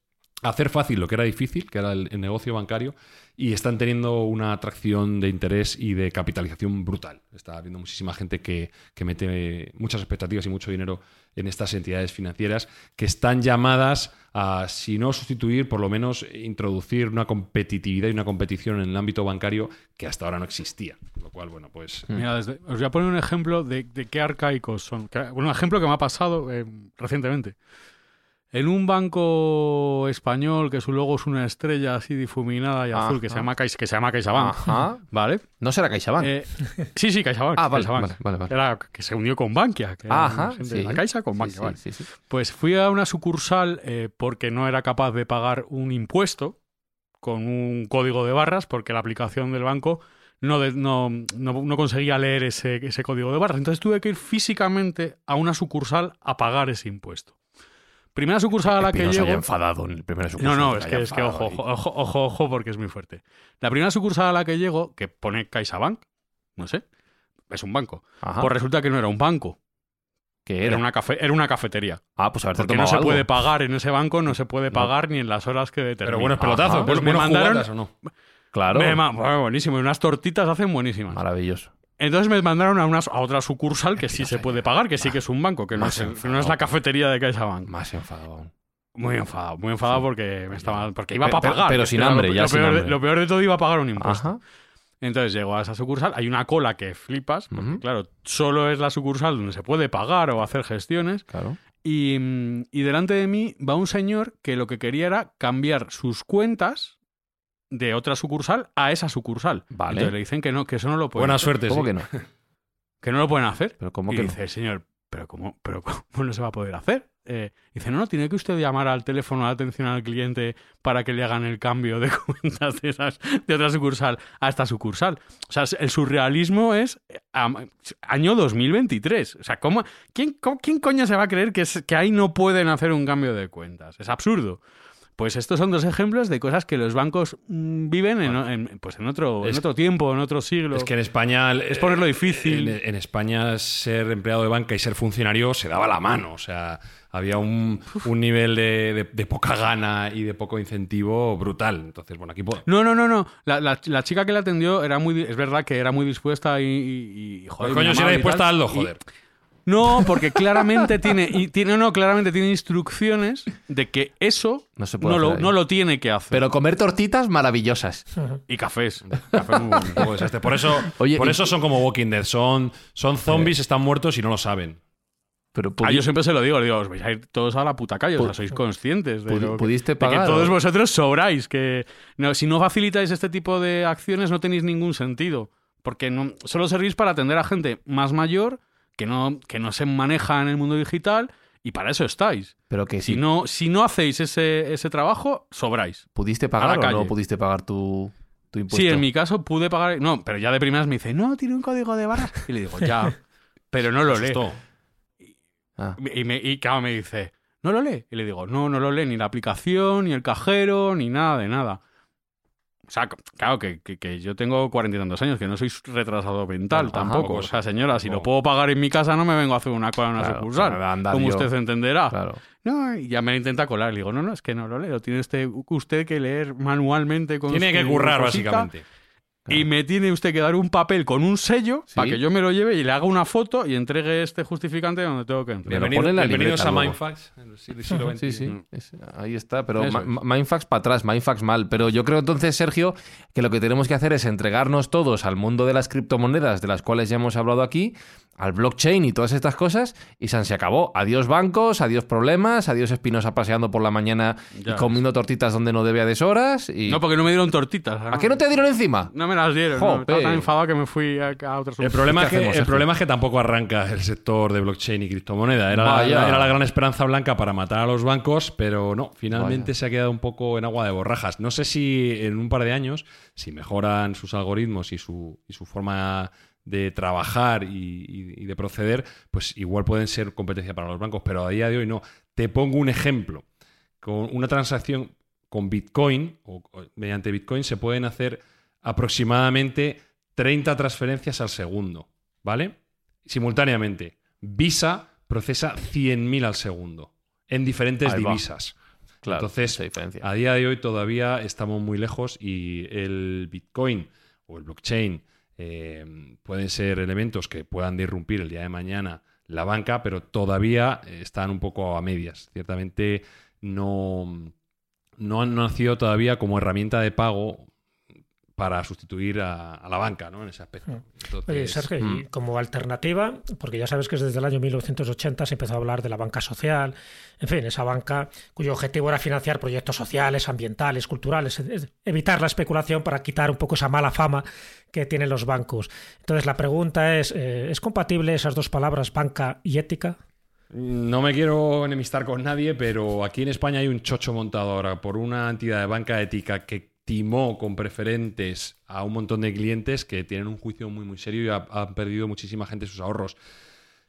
hacer fácil lo que era difícil, que era el negocio bancario, y están teniendo una atracción de interés y de capitalización brutal. Está habiendo muchísima gente que, que mete muchas expectativas y mucho dinero en estas entidades financieras que están llamadas a, si no sustituir, por lo menos introducir una competitividad y una competición en el ámbito bancario que hasta ahora no existía. Lo cual, bueno, pues... Mira, desde- os voy a poner un ejemplo de, de qué arcaicos son. Que- bueno, un ejemplo que me ha pasado eh, recientemente. En un banco español que su logo es una estrella así difuminada y azul que se llama, Caixa- que se llama CaixaBank. Ajá. <laughs> ¿vale? No será CaixaBank. Eh, sí, sí, CaixaBank. Ah, vale, CaixaBank. vale. Era que se unió con Bankia. Que era Ajá, gente sí. de la Caixa con Bankia, sí, sí. Pues fui a una sucursal eh, porque no era capaz de pagar un impuesto con un código de barras porque la aplicación del banco no, de- no, no- no conseguía leer ese, ese código de barras. Entonces tuve que ir físicamente a una sucursal a pagar ese impuesto. Primera sucursal a la que llego... enfadado en el primer No, sucursal, no, se es que, es que ojo, ojo, ojo, ojo, porque es muy fuerte. La primera sucursal a la que llego, que pone CaixaBank, no sé, es un banco. Ajá. Pues resulta que no era un banco, ¿Qué era era? una, cafe- era una cafetería. Ah, pues haberte Porque no se algo. puede pagar en ese banco, no se puede pagar ni en las horas que determina. Pero buenos pelotazos, pues me mandaron- jugadas o no. Claro. Me ma- bueno, buenísimo, y unas tortitas hacen buenísimas. Maravilloso. Entonces me mandaron a, una, a otra sucursal que sí se puede pagar, que sí que es un banco, que no es, el- enfadado. no es la cafetería de CaixaBank. Más enfadado. Muy enfadado, muy enfadado porque me estaba porque iba Pe- para pagar. pero sin era lo- hambre, ya lo, sin peor, de- hambre. lo peor de todo iba a pagar un impuesto. Ajá. Entonces llego a esa sucursal, hay una cola que flipas, porque claro, solo es la sucursal donde se puede pagar o hacer gestiones. Claro. Y, mm, y delante de mí va un señor que lo que quería era cambiar sus cuentas de otra sucursal a esa sucursal. Vale. Entonces le dicen que no, que eso no lo pueden Buena hacer. suerte, ¿Cómo sí. que no? <laughs> Que no lo pueden hacer. Pero ¿cómo y que no? dice el señor, pero ¿cómo, pero cómo no se va a poder hacer? Eh, dice, no, no, tiene que usted llamar al teléfono de atención al cliente para que le hagan el cambio de <laughs> cuentas de, esas, de otra sucursal a esta sucursal. O sea, el surrealismo es eh, año 2023. O sea, ¿cómo, quién, co- quién coño se va a creer que, es- que ahí no pueden hacer un cambio de cuentas? Es absurdo. Pues estos son dos ejemplos de cosas que los bancos mm, viven en, en- pues en, otro, en otro tiempo, en otro siglo. Es que en España. Es ponerlo difícil. En, en España, ser empleado de banca y ser funcionario se daba la mano. O sea, había un, un nivel de, de- de poca gana y de poco incentivo brutal. Entonces, bueno, aquí. po- No, no, no, no. La, la- la chica que la atendió era muy, es verdad que era muy dispuesta y, y- y, joder, Pues, coño, si era dispuesta, Y- joder. No, porque claramente tiene, y tiene, no, claramente tiene instrucciones de que eso No se puede no, lo, no tiene que hacer. Pero comer tortitas maravillosas. y cafés. <laughs> Café muy bueno. Un poco desastre. Por eso, Oye, por y- eso son como Walking Dead. Son, son zombies, están muertos y no lo saben. Pero Ah, yo siempre se lo digo, digo, os vais a ir todos a la puta calle, o sea, sois conscientes de, lo que- ¿pudiste de que pagar todos vosotros sobráis, que no, si no facilitáis este tipo de acciones no tenéis ningún sentido, porque no, solo servís para atender a gente más mayor que no, que no se maneja en el mundo digital y para eso estáis. pero que Si si no, si no hacéis ese, ese trabajo, sobráis. pudiste pagar o no pudiste pagar tu, tu impuesto. Sí, en mi caso pude pagar, no, pero ya de primeras me dice, no, tiene un código de barras. Y le digo, ya, <laughs> pero no lo lee. Ah, Y, me, y claro, me dice, ¿no lo lee? Y le digo, no, no lo lee ni la aplicación, ni el cajero, ni nada de nada. O sea, claro, que, que- que yo tengo cuarenta y tantos años, que no soy retrasado mental tampoco. pues, o sea, señora, si lo tampoco. puedo pagar en mi casa, no me vengo a hacer una cosa en una Claro, sucursal. Como yo. usted entenderá. claro. No, y ya me intenta colar. Le digo, no, no, es que no lo lee. Lo tiene usted, usted que leer manualmente con Tiene que su currar, cosita. Y me tiene usted que dar un papel con un sello Sí. para que yo me lo lleve y le haga una foto y entregue este justificante donde tengo que Bienvenido- pone en la bienvenidos libreta a. Mindfax. en el siglo- siglo Sí, XXI. sí, es- ahí está, pero es. Mindfax para atrás, Mindfax mal. Pero yo creo entonces, Sergio, que lo que tenemos que hacer es entregarnos todos al mundo de las criptomonedas, de las cuales ya hemos hablado aquí, al blockchain y todas estas cosas, y San se acabó. Adiós bancos, adiós problemas, adiós Espinosa paseando por la mañana Ya y comiendo tortitas donde no debe a deshoras. Y... No, porque no me dieron tortitas. ¿A qué no te dieron encima? No me las dieron. no. Estaba tan enfadado que me fui a, a otros El problema, es ¿Qué que, hacemos, el problema es que tampoco arranca el sector de blockchain y criptomoneda. Era, la, era la gran esperanza blanca para matar a los bancos, pero no, finalmente Vaya. se ha quedado un poco en agua de borrajas. No sé si en un par de años, si mejoran sus algoritmos y su, y su forma de trabajar y, y- y de proceder, pues igual pueden ser competencia para los bancos, pero a día de hoy no. Te pongo un ejemplo. Con una transacción con Bitcoin o, o mediante Bitcoin se pueden hacer aproximadamente 30 transferencias al segundo, ¿vale? Simultáneamente. Visa procesa 100.000 al segundo en diferentes divisas. Claro, Entonces, a día de hoy todavía estamos muy lejos y el Bitcoin o el blockchain eh, pueden ser elementos que puedan disrumpir el día de mañana la banca, pero todavía eh, están un poco a medias. Ciertamente no, no han nacido todavía como herramienta de pago para sustituir a, a la banca, ¿no? En ese aspecto. Entonces, Oye, Sergio, y mm. como alternativa, porque ya sabes que desde el año 1980 se empezó a hablar de la banca social, en fin, esa banca cuyo objetivo era financiar proyectos sociales, ambientales, culturales, es- es evitar la especulación para quitar un poco esa mala fama que tienen los bancos. Entonces, la pregunta es, eh, ¿es compatible esas dos palabras, banca y ética? No me quiero enemistar con nadie, pero aquí en España hay un chocho montado ahora por una entidad de banca ética que timó con preferentes a un montón de clientes que tienen un juicio muy muy serio y ha- han perdido muchísima gente sus ahorros.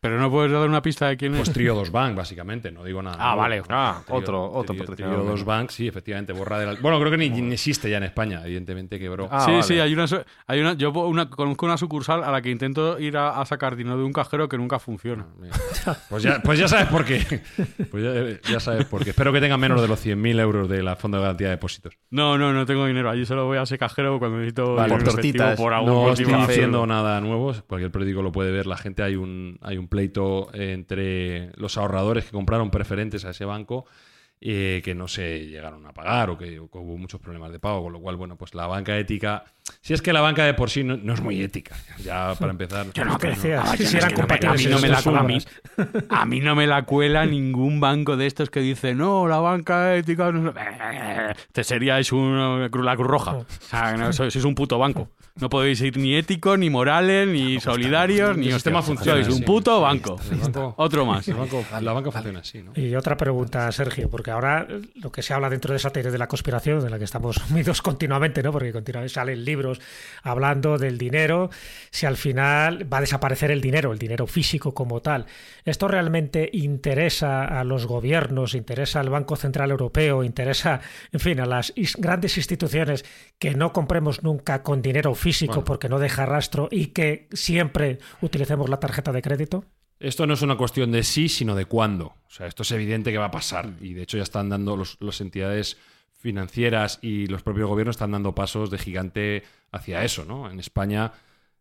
Pero no puedes dar una pista de quién es. Pues Triodos Bank, básicamente, no digo nada. Ah, nuevo. vale. Ah, Trio- otro- otro Trio- patrocinador Triodos. Bank, sí, efectivamente, borra de la... Bueno, creo que ni, ni existe ya en España, evidentemente quebró. Ah, sí, vale. sí, hay una, hay una, yo una- conozco una sucursal a la que intento ir a, a sacar dinero de un cajero que nunca funciona. Mira. Pues ya, pues ya sabes por qué. Pues ya, ya sabes por qué. Espero que tengan menos de los 100.000 euros de la Fondo de Garantía de Depósitos. No, no, no tengo dinero. Allí solo voy a ese cajero cuando necesito Vale, por tortitas. por algún No estoy café. diciendo nada nuevo, cualquier periódico lo puede ver. La gente hay un, hay un pleito entre los ahorradores que compraron preferentes a ese banco eh, que no se llegaron a pagar o que, o que hubo muchos problemas de pago, con lo cual, bueno, pues la banca ética, si es que la banca de por sí no, no es muy ética, ya para empezar. Yo no, ¿Qué que- decías? Ah, Si no, a mí no me la a mí, palabras. a mí no me la cuela ningún banco de estos que dice no la banca ética no sé". este sería es un, la Cruz Roja o sea no, sois, sois un puto banco no podéis ser ni éticos ni morales ni solidarios ni El sistema hostia, funciona sois un puto banco otro más banco- la banca funciona así, ¿no? Y otra pregunta, Sergio, porque ahora eh, lo que se habla dentro de esa teoría de la conspiración, de la que estamos sumidos continuamente, ¿no? Porque continuamente salen libros hablando del dinero, si al final va a desaparecer el dinero, el dinero físico como tal. ¿Esto realmente interesa a los gobiernos, interesa al Banco Central Europeo, interesa, en fin, a las grandes instituciones que no compremos nunca con dinero físico Bueno. porque no deja rastro y que siempre utilicemos la tarjeta de crédito? Esto no es una cuestión de sí, sino de cuándo. O sea, esto es evidente que va a pasar. Y de hecho ya están dando los, las entidades financieras y los propios gobiernos están dando pasos de gigante hacia eso, ¿no? En España,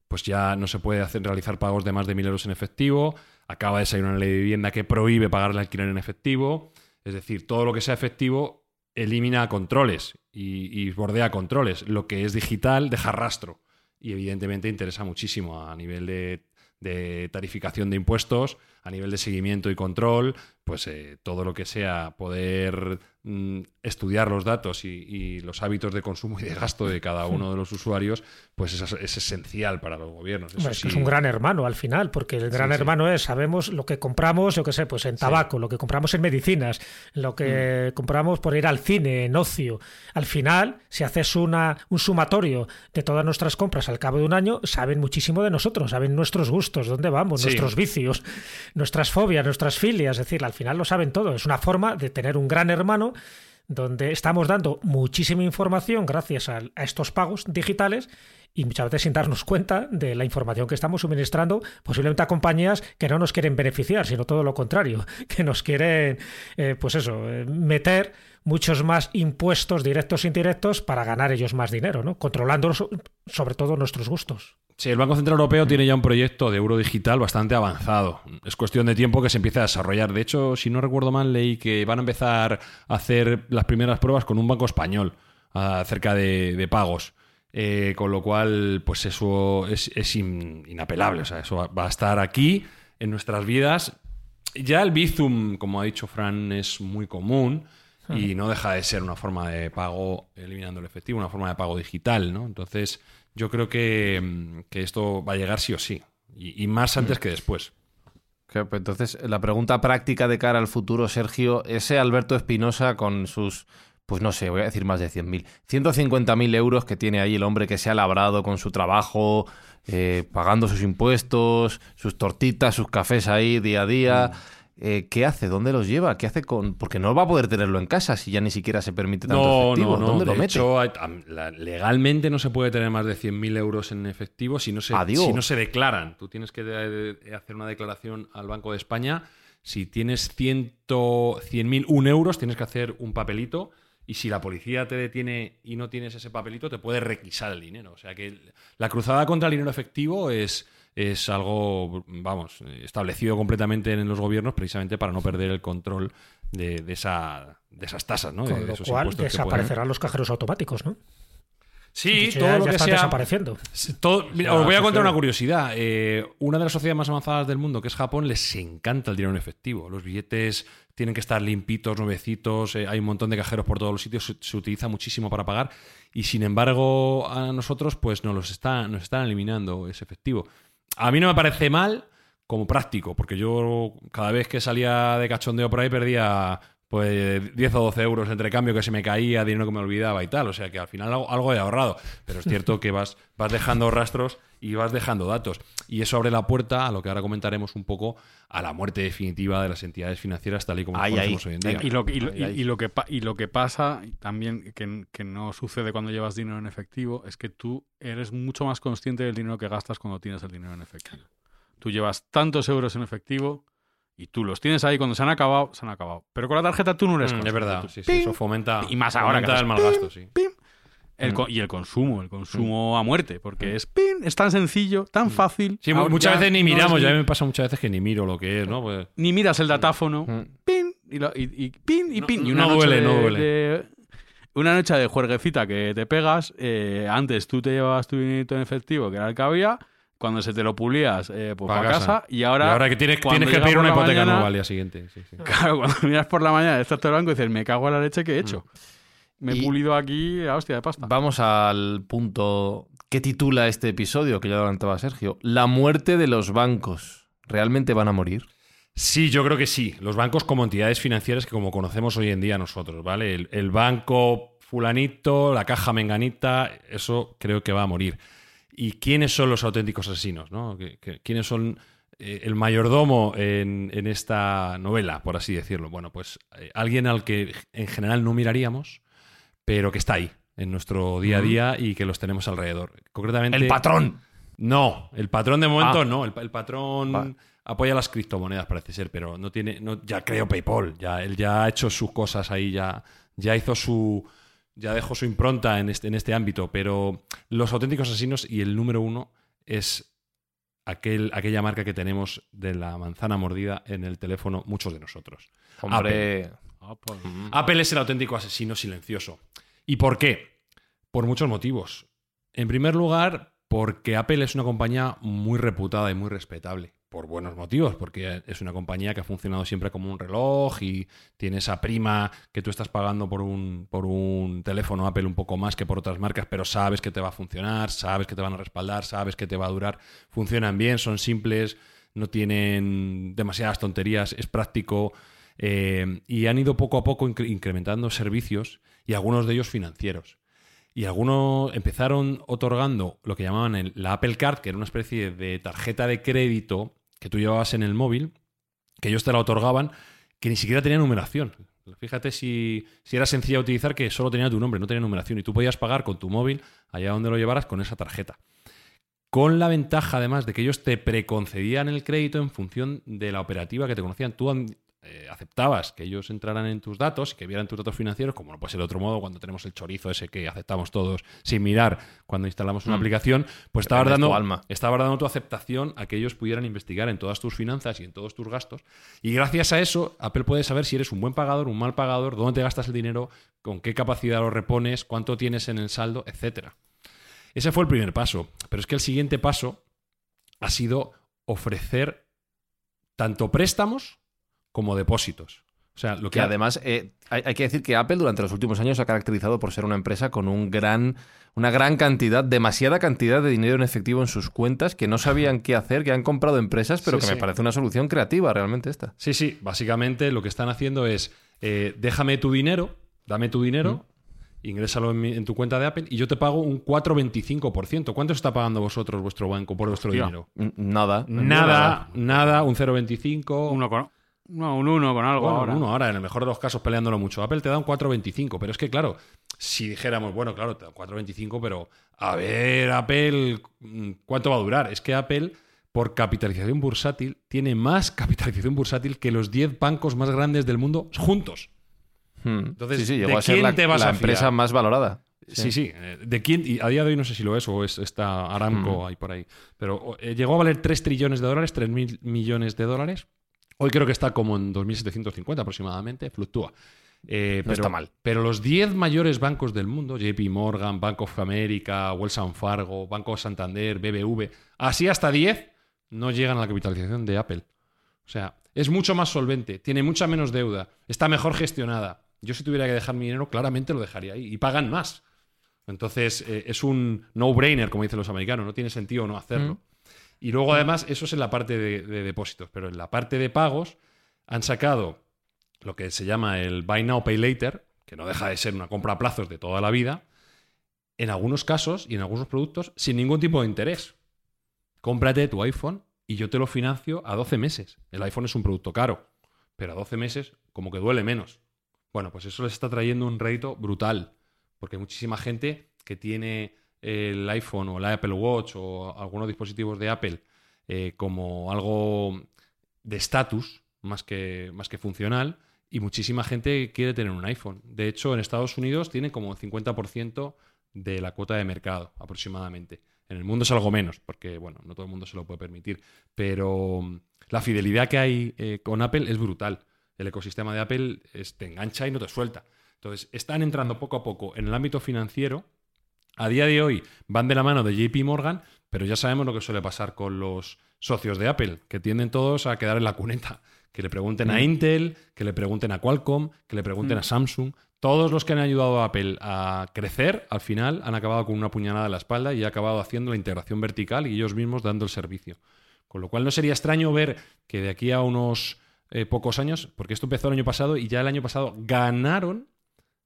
pues ya no se puede hacer, realizar pagos de más de mil euros en efectivo. Acaba de salir una ley de vivienda que prohíbe pagar el alquiler en efectivo. Es decir, todo lo que sea efectivo elimina controles y, bordea controles. Lo que es digital deja rastro. Y evidentemente interesa muchísimo a nivel de de tarificación de impuestos a nivel de seguimiento y control, pues eh, todo lo que sea poder mm, estudiar los datos y, y los hábitos de consumo y de gasto de cada uno de los usuarios, pues es, es esencial para los gobiernos. Eso es que sí. es un gran hermano al final, porque el gran sí. hermano es, sabemos lo que compramos, yo qué sé, pues en tabaco, lo que compramos en medicinas, lo Mm. que compramos por ir al cine, en ocio. Al final, si haces una, un sumatorio de todas nuestras compras al cabo de un año, saben muchísimo de nosotros, saben nuestros gustos, dónde vamos, nuestros vicios, nuestras fobias, nuestras filias, es decir, al final lo saben todo. Es una forma de tener un gran hermano donde estamos dando muchísima información gracias a, estos pagos digitales y muchas veces sin darnos cuenta de la información que estamos suministrando, posiblemente a compañías que no nos quieren beneficiar, sino todo lo contrario, <laughs> que nos quieren, eh, pues eso, eh, meter muchos más impuestos directos e indirectos para ganar ellos más dinero, ¿no? Controlando so- sobre todo nuestros gustos. Sí, el Banco Central Europeo tiene ya un proyecto de euro digital bastante avanzado. Es cuestión de tiempo que se empiece a desarrollar. De hecho, si no recuerdo mal, leí que van a empezar a hacer las primeras pruebas con un banco español acerca de, pagos. Eh, con lo cual, pues eso es, es in- inapelable. O sea, eso va a estar aquí en nuestras vidas. Ya el Bizum, como ha dicho Fran, es muy común y no deja de ser una forma de pago eliminando el efectivo, una forma de pago digital, ¿no? Entonces, yo creo que, mm, que esto va a llegar sí o sí. Y, y más antes que después. Pues, Entonces, la pregunta práctica de cara al futuro, Sergio, ese Alberto Espinosa con sus, pues no sé, voy a decir más de 100.000, 150.000 euros que tiene ahí el hombre que se ha labrado con su trabajo, eh, pagando sus impuestos, sus tortitas, sus cafés ahí día a día. Eh, ¿Qué hace? ¿Dónde los lleva? ¿Qué hace con...? Porque no va a poder tenerlo en casa si ya ni siquiera se permite tanto No, efectivo. no, no. ¿Dónde de lo mete? hecho, legalmente no se puede tener más de 100.000 euros en efectivo si no, se, Adiós. si no se declaran. Tú tienes que hacer una declaración al Banco de España. Si tienes 100 100.000, un euros, tienes que hacer un papelito. Y si la policía te detiene y no tienes ese papelito, te puede requisar el dinero. O sea que la cruzada contra el dinero efectivo es, es algo, vamos, establecido completamente en los gobiernos precisamente para no perder el control de, de esa, de esas tasas, ¿no? De- Con de lo esos cual impuestos que pueden- desaparecerán los cajeros automáticos, ¿no? Sí, todo ya- lo ya que están sea. desapareciendo. todo- mira, os voy a contar una curiosidad. Eh, una de las sociedades más avanzadas del mundo, que es Japón, les encanta el dinero en efectivo. Los billetes tienen que estar limpitos, nuevecitos. eh, hay un montón de cajeros por todos los sitios. Se, se utiliza muchísimo para pagar. Y sin embargo, a nosotros, pues nos los están, nos están eliminando ese efectivo. A mí no me parece mal como práctico, porque yo cada vez que salía de cachondeo por ahí perdía pues 10 o 12 euros entre cambio que se me caía, dinero que me olvidaba y tal. O sea que al final algo, algo he ahorrado. Pero es cierto que vas, vas dejando rastros y vas dejando datos. Y eso abre la puerta a lo que ahora comentaremos un poco, a la muerte definitiva de las entidades financieras tal y como las conocemos ay. hoy en día. Y lo, y, Ay, y- y lo que, pa- y lo que pasa también, que, que no sucede cuando llevas dinero en efectivo, es que tú eres mucho más consciente del dinero que gastas cuando tienes el dinero en efectivo. Tú llevas tantos euros en efectivo y tú los tienes ahí, cuando se han acabado, se han acabado. Pero con la tarjeta tú no eres Mm, es verdad, Tú, sí, sí, eso fomenta, Y más ahora que el mal gasto, sí. pim. El co- y el consumo, el consumo a muerte, porque es pin, es tan sencillo, tan fácil. Sí, Ahora muchas ya veces ni no es miramos, ya me pasa muchas veces que ni miro lo que es, ¿no? Pues- ni miras el datáfono, Mm. pin, y, lo- y- y pin, y No- pin. y no una noche duele, de- no duele. de- una noche de juerguecita que te pegas, eh, antes tú te llevabas tu dinerito en efectivo, que era el que había, cuando se te lo pulías, eh, pues Pa' para casa. casa, y ahora, y ahora que tienes, que pedir una hipoteca mañana- nueva al día siguiente. sí, sí. <laughs> Claro, cuando miras por la mañana, estás todo el banco y dices, me cago en la leche que he hecho. Me he Y- pulido aquí a hostia de pasta. Vamos al punto que titula este episodio, que ya adelantaba Sergio. La muerte de los bancos. ¿Realmente van a morir? Sí, yo creo que sí. Los bancos como entidades financieras que como conocemos hoy en día nosotros, ¿vale? El, el banco fulanito, la caja menganita, eso creo que va a morir. ¿Y quiénes son los auténticos asesinos? ¿no? ¿Qui- qui- ¿Quiénes son eh, el mayordomo en, en esta novela, por así decirlo? Bueno, pues eh, alguien al que en general no miraríamos, pero que está ahí en nuestro día a día y que los tenemos alrededor. Concretamente... ¡El patrón! No, el patrón de momento Ah. no. El, el patrón apoya las criptomonedas, parece ser, pero no tiene. No, ya creo PayPal. Ya, él ya ha hecho sus cosas ahí, ya, ya hizo su. Ya dejó su impronta en este, en este ámbito. Pero los auténticos asesinos y el número uno es aquel, aquella marca que tenemos de la manzana mordida en el teléfono, muchos de nosotros. Hombre. Pues. Apple es el auténtico asesino silencioso. ¿Y por qué? Por muchos motivos. En primer lugar, porque Apple es una compañía muy reputada y muy respetable. por buenos motivos, porque es una compañía que ha funcionado siempre como un reloj y tiene esa prima que tú estás pagando por un, por un teléfono Apple un poco más que por otras marcas, pero sabes que te va a funcionar, sabes que te van a respaldar, sabes que te va a durar, funcionan bien, son simples, no tienen demasiadas tonterías, es práctico eh, y han ido poco a poco incrementando servicios y algunos de ellos financieros. Y algunos empezaron otorgando lo que llamaban la Apple Card, que era una especie de tarjeta de crédito que tú llevabas en el móvil, que ellos te la otorgaban, que ni siquiera tenía numeración. Fíjate si, si era sencilla utilizar que solo tenía tu nombre, no tenía numeración, y tú podías pagar con tu móvil allá donde lo llevaras con esa tarjeta. Con la ventaja, además, de que ellos te preconcedían el crédito en función de la operativa que te conocían. Eh, aceptabas que ellos entraran en tus datos y que vieran tus datos financieros, como no puede ser de otro modo cuando tenemos el chorizo ese que aceptamos todos sin mirar cuando instalamos una mm. aplicación, pues estabas dando, alma. dando tu aceptación a que ellos pudieran investigar en todas tus finanzas y en todos tus gastos. Y gracias a eso, Apple puede saber si eres un buen pagador, un mal pagador, dónde te gastas el dinero, con qué capacidad lo repones, cuánto tienes en el saldo, etcétera. Ese fue el primer paso. Pero es que el siguiente paso ha sido ofrecer tanto préstamos como depósitos. O sea, lo que, además eh, hay, que decir que Apple durante los últimos años ha caracterizado por ser una empresa con un gran, una gran cantidad, demasiada cantidad de dinero en efectivo en sus cuentas que no sabían qué hacer, que han comprado empresas, pero que me parece una solución creativa realmente esta. Sí, sí, básicamente lo que están haciendo es eh, déjame tu dinero, dame tu dinero, ingrésalo en, tu cuenta de Apple y yo te pago un 4,25%. ¿Cuánto está pagando vosotros vuestro banco por vuestro dinero? Nada. Nada, nada, un 0,25. Uno con no, un 1 con algo ahora. Un 1 ahora, en el mejor de los casos peleándolo mucho. Apple te da un 4.25, pero es que claro, si dijéramos, bueno, claro, te da un 4.25, pero a ver, Apple, ¿cuánto va a durar? Es que Apple, por capitalización bursátil, tiene más <laughs> capitalización bursátil que los 10 bancos más grandes del mundo juntos. Hmm. Entonces, sí, llegó a ser la, te vas la empresa más valorada. Sí. sí, eh, ¿De quién? Y a día de hoy no sé si lo es o es, está Aramco hmm. ahí por ahí. Pero eh, llegó a valer 3 trillones de dólares, 3 mil millones de dólares Hoy creo que está como en 2.750 aproximadamente, fluctúa. Eh, no está mal. Pero los 10 mayores bancos del mundo, JP Morgan, Bank of America, Wells Fargo, Banco Santander, BBV, así hasta 10, no llegan a la capitalización de Apple. O sea, es mucho más solvente, tiene mucha menos deuda, está mejor gestionada. Yo si tuviera que dejar mi dinero, claramente lo dejaría ahí. Y pagan más. Entonces, eh, es un no-brainer, como dicen los americanos. No tiene sentido no hacerlo. Mm. Y luego, además, eso es en la parte de, depósitos, pero en la parte de pagos han sacado lo que se llama el Buy Now, Pay Later, que no deja de ser una compra a plazos de toda la vida, en algunos casos y en algunos productos sin ningún tipo de interés. Cómprate tu iPhone y yo te lo financio a 12 meses. El iPhone es un producto caro, pero a 12 meses como que duele menos. Bueno, pues eso les está trayendo un rédito brutal, porque hay muchísima gente que tiene el iPhone o el Apple Watch o algunos dispositivos de Apple eh, como algo de estatus más que, más que funcional y muchísima gente quiere tener un iPhone. De hecho, en Estados Unidos tiene como 50% de la cuota de mercado aproximadamente. En el mundo es algo menos, porque bueno, no todo el mundo se lo puede permitir, pero mm, la fidelidad que hay eh, con Apple es brutal. El ecosistema de Apple te engancha y no te suelta. Entonces, están entrando poco a poco en el ámbito financiero a día de hoy van de la mano de JP Morgan, pero ya sabemos lo que suele pasar con los socios de Apple, que tienden todos a quedar en la cuneta. Que le pregunten a mm. Intel, que le pregunten a Qualcomm, que le pregunten a mm. Samsung. Todos los que han ayudado a Apple a crecer, al final han acabado con una puñalada en la espalda y han acabado haciendo la integración vertical y ellos mismos dando el servicio. Con lo cual no sería extraño ver que de aquí a unos eh, pocos años, porque esto empezó el año pasado y ya el año pasado ganaron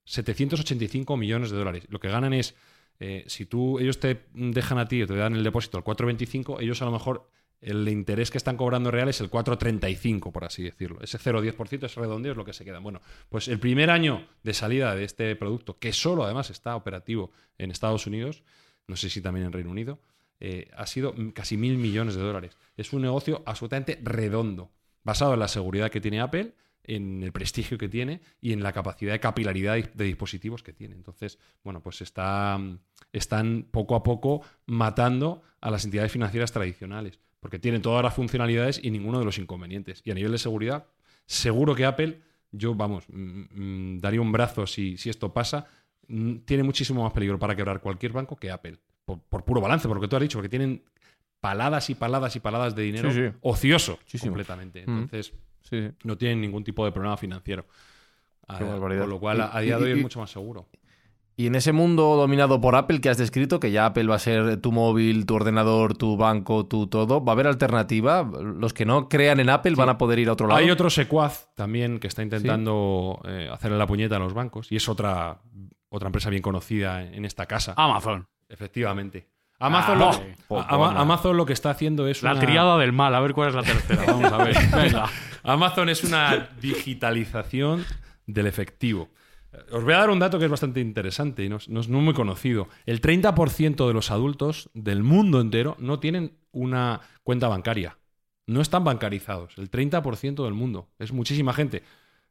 785 millones de dólares. Lo que ganan es eh, si tú, ellos te dejan a ti o te dan el depósito al 4,25, ellos a lo mejor el interés que están cobrando real es el 4,35, por así decirlo. Ese 0,10%, ese redondeo es lo que se queda. Bueno, pues el primer año de salida de este producto, que solo además está operativo en Estados Unidos, no sé si también en Reino Unido, eh, ha sido casi mil millones de dólares. Es un negocio absolutamente redondo, basado en la seguridad que tiene Apple en el prestigio que tiene y en la capacidad de capilaridad de dispositivos que tiene. Entonces, bueno, pues está, están poco a poco matando a las entidades financieras tradicionales, porque tienen todas las funcionalidades y ninguno de los inconvenientes. Y a nivel de seguridad, seguro que Apple, yo, vamos, mm, mm, daría un brazo si, si esto pasa, mm, tiene muchísimo más peligro para quebrar cualquier banco que Apple, por, por puro balance, porque tú has dicho, porque tienen paladas y paladas y paladas de dinero Sí, sí. ocioso Muchísimo. completamente. Mm. Entonces, Sí, sí. no tienen ningún tipo de problema financiero. Barbaridad. Con lo cual, a, a Y- día de hoy es mucho más seguro. Y en ese mundo dominado por Apple que has descrito, que ya Apple va a ser tu móvil, tu ordenador, tu banco, tu todo, ¿va a haber alternativa? ¿Los que no crean en Apple van a poder ir a otro lado? Hay otro secuaz también que está intentando eh, hacerle la puñeta a los bancos y es otra, otra empresa bien conocida en esta casa. Amazon. Efectivamente. Amazon, Ah, lo, sí. a- Ama- Amazon lo que está haciendo es La una- triada del mal. A ver cuál es la tercera. <laughs> Vamos a ver. Venga. Amazon es una digitalización del efectivo. Eh, Os voy a dar un dato que es bastante interesante y no es, no es- muy conocido. El 30% de los adultos del mundo entero no tienen una cuenta bancaria. No están bancarizados. El 30% del mundo. Es muchísima gente.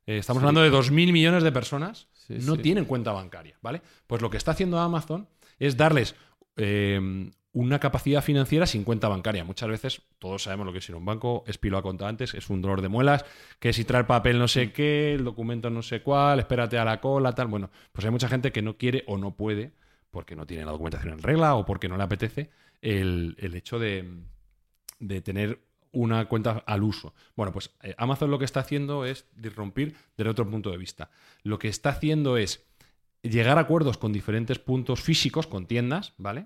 Eh, estamos hablando de 2.000 millones de personas. Sí, no sí. tienen cuenta bancaria, ¿vale? Pues lo que está haciendo Amazon es darles eh, una capacidad financiera sin cuenta bancaria. Muchas veces todos sabemos lo que es ir a un banco, es pilo a contar antes, es un dolor de muelas, que si trae el papel no sé qué, el documento no sé cuál, espérate a la cola, tal. Bueno, pues hay mucha gente que no quiere o no puede, porque no tiene la documentación en regla o porque no le apetece, el, el hecho de, de tener una cuenta al uso. Bueno, pues eh, Amazon lo que está haciendo es disrumpir desde otro punto de vista. Lo que está haciendo es llegar a acuerdos con diferentes puntos físicos, con tiendas, ¿vale?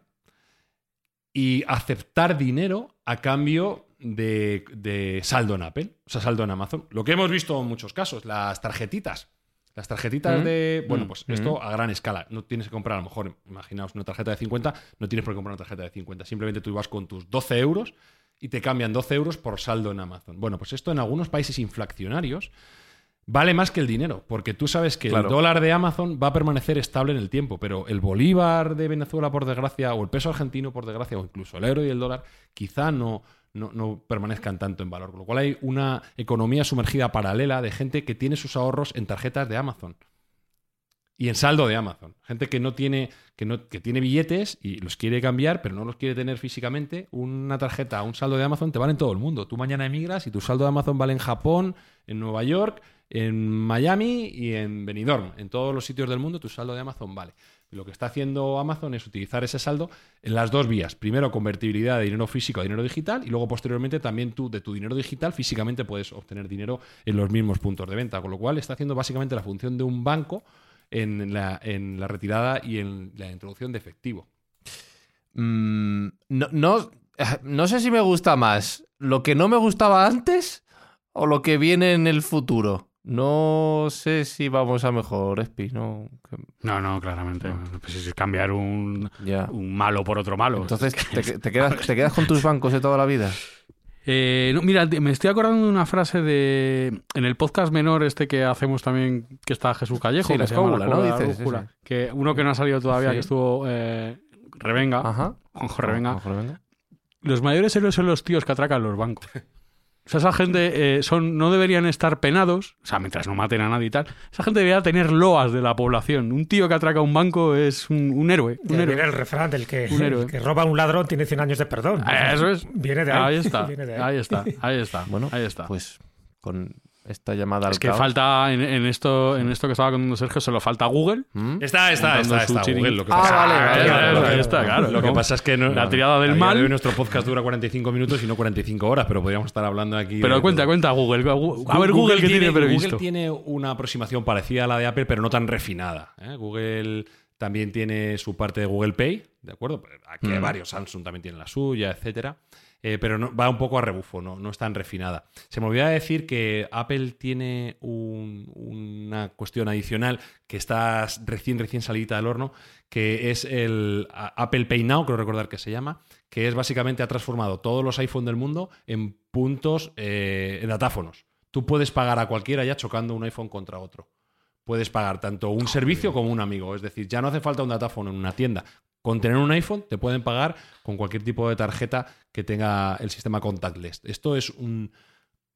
Y aceptar dinero a cambio de, de saldo en Apple, o sea, saldo en Amazon. Lo que hemos visto en muchos casos, las tarjetitas. Las tarjetitas Mm. de. Bueno, Mm. pues esto a gran escala. No tienes que comprar, a lo mejor, imaginaos una tarjeta de 50, no tienes por qué comprar una tarjeta de 50. Simplemente tú vas con tus 12 euros y te cambian 12 euros por saldo en Amazon. Bueno, pues esto en algunos países inflacionarios vale más que el dinero, porque tú sabes que Claro. el dólar de Amazon va a permanecer estable en el tiempo, pero el bolívar de Venezuela, por desgracia, o el peso argentino, por desgracia, o incluso el euro y el dólar, quizá no, no, no permanezcan tanto en valor. Con lo cual hay una economía sumergida paralela de gente que tiene sus ahorros en tarjetas de Amazon. Y en saldo de Amazon. Gente que no tiene, que no, que tiene billetes y los quiere cambiar, pero no los quiere tener físicamente. Una tarjeta, un saldo de Amazon te vale en todo el mundo. Tú mañana emigras y tu saldo de Amazon vale en Japón, en Nueva York, en Miami y en Benidorm. En todos los sitios del mundo tu saldo de Amazon vale. Lo que está haciendo Amazon es utilizar ese saldo en las dos vías. Primero, convertibilidad de dinero físico a dinero digital y luego, posteriormente, también tú de tu dinero digital físicamente puedes obtener dinero en los mismos puntos de venta. Con lo cual, está haciendo básicamente la función de un banco en la, retirada y en la introducción de efectivo. Mm, no, no sé si me gusta más lo que no me gustaba antes o lo que viene en el futuro. No sé si vamos a mejor, Espi. No, No, no, claramente. Pues es cambiar un, malo por otro malo. Entonces, ¿te, te quedas, ¿te quedas con tus bancos de toda la vida? Eh, no, mira, me estoy acordando de una frase de. En el podcast menor, este que hacemos también, que está Jesús Callejo. Sí, que la escóbula, ¿no? La Dices. Que uno que no ha salido todavía, que estuvo. Eh, Revenga. Ajá. Juanjo Revenga. Revenga. Los mayores héroes son los tíos que atracan los bancos. O sea, esa gente eh, son, no deberían estar penados, o sea, mientras no maten a nadie y tal. Esa gente debería tener loas de la población. Un tío que atraca un banco es un, un héroe. Un Viene héroe. el refrán del que, Un héroe. el que roba a un ladrón tiene 100 años de perdón. Ah, Eso es. Viene de ahí. Ahí está. <laughs> Viene de ahí. Ahí está. Ahí está. Bueno, ahí está. Pues con esta llamada al es que caos. falta en, en esto en esto que estaba contando Sergio, solo falta Google. ¿Mm? Está, está, está, está. Google. Lo que Ah, pasa, claro. Lo que ¿no? pasa es que no, La tirada del de mal. hoy nuestro <laughs> podcast dura 45 minutos y no 45 horas, pero podríamos estar hablando aquí. Pero de- cuenta, cuenta Google. A ver Google, que tiene previsto. Google tiene una aproximación parecida a la de Apple, pero no tan refinada. ¿eh? Google también tiene su parte de Google Pay, ¿de acuerdo? Aquí hay Mm. varios, Samsung también tiene la suya, etcétera. Eh, pero va un poco a rebufo, no, es tan refinada. Se me olvidaba decir que Apple tiene un- una cuestión adicional que está recién, recién salida del horno, que es el Apple Pay Now, creo recordar que se llama, que es básicamente ha transformado todos los iPhone del mundo en puntos, eh, en datáfonos. Tú puedes pagar a cualquiera ya chocando un iPhone contra otro. Puedes pagar tanto un servicio como un amigo. Es decir, ya no hace falta un datáfono en una tienda. Con tener un iPhone te pueden pagar con cualquier tipo de tarjeta que tenga el sistema contactless. Esto es un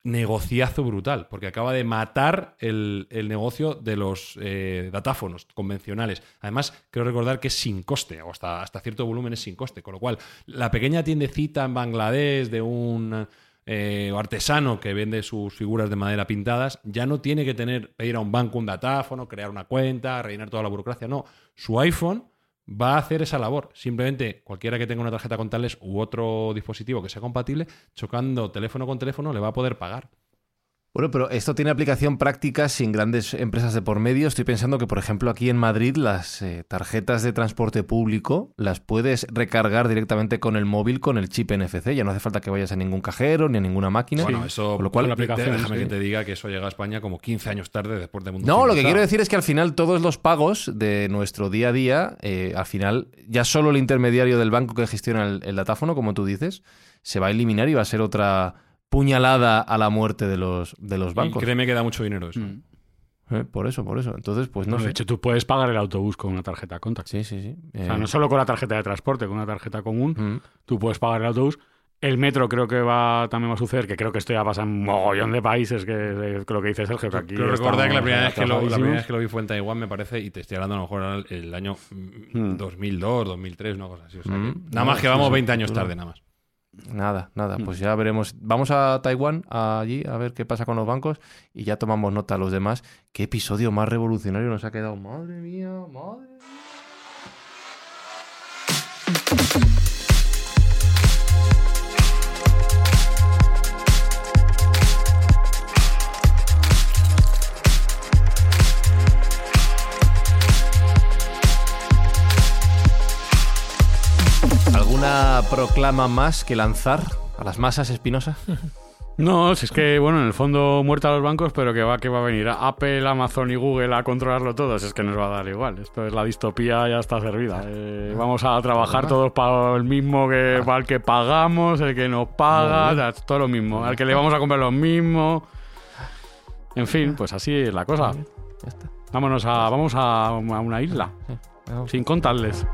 negociazo brutal, porque acaba de matar el, el negocio de los eh, datáfonos convencionales. Además, quiero recordar que es sin coste, o hasta, hasta cierto volumen es sin coste, con lo cual la pequeña tiendecita en Bangladesh de un eh, artesano que vende sus figuras de madera pintadas ya no tiene que tener pedir a un banco un datáfono, crear una cuenta, rellenar toda la burocracia, no. Su iPhone va a hacer esa labor. Simplemente cualquiera que tenga una tarjeta con tales u otro dispositivo que sea compatible, chocando teléfono con teléfono, le va a poder pagar. Bueno, pero esto tiene aplicación práctica sin grandes empresas de por medio. Estoy pensando que, por ejemplo, aquí en Madrid las eh, tarjetas de transporte público las puedes recargar directamente con el móvil con el chip NFC. Ya no hace falta que vayas a ningún cajero ni a ninguna máquina. Bueno, eso, Con lo cual, la aplicación, sí. déjame que te diga que eso llega a España como 15 años tarde después de Mundo No, lo que quiero decir es que al final todos los pagos de nuestro día a día, eh, al final ya solo el intermediario del banco que gestiona el, el datáfono, como tú dices, se va a eliminar y va a ser otra puñalada a la muerte de los, de los Y bancos. créeme que da mucho dinero eso. Mm. Eh, por eso, por eso. Entonces, pues no de sé. hecho, tú puedes pagar el autobús con una tarjeta Contact. Sí, sí, sí. O sea, Eh, no solo con la tarjeta de transporte, con una tarjeta común, mm. tú puedes pagar el autobús. El metro creo que va también va a suceder, que creo que esto ya pasa en un mogollón de países, que eh, lo que dice Sergio, que aquí Creo recordar que la primera, vez que lo, la primera vez que lo vi fue en Taiwán, me parece, y te estoy hablando a lo mejor el, el año mm, Hmm. 2002, 2003, una cosa así. O sea que Mm, nada no, más que vamos sí, 20 años tarde, nada más. Nada, nada, Mm. pues ya veremos. Vamos a Taiwán, allí, a ver qué pasa con los bancos y ya tomamos nota a los demás. ¿Qué episodio más revolucionario nos ha quedado? Madre mía, madre mía. ¿Alguna proclama más que lanzar a las masas, Espinosa? <laughs> No, si es que, bueno, en el fondo muerta a los bancos, pero que va, que va a venir Apple, Amazon y Google a controlarlo todo, si es que nos va a dar igual. Esto es la distopía, ya está servida. <laughs> Eh, vamos a trabajar todos para el mismo que <laughs> para el que pagamos, el que nos paga, todo lo mismo. Al que le vamos a comprar lo mismo. En fin, pues así es la cosa. Vámonos a, vamos a, a una isla, sin contarles.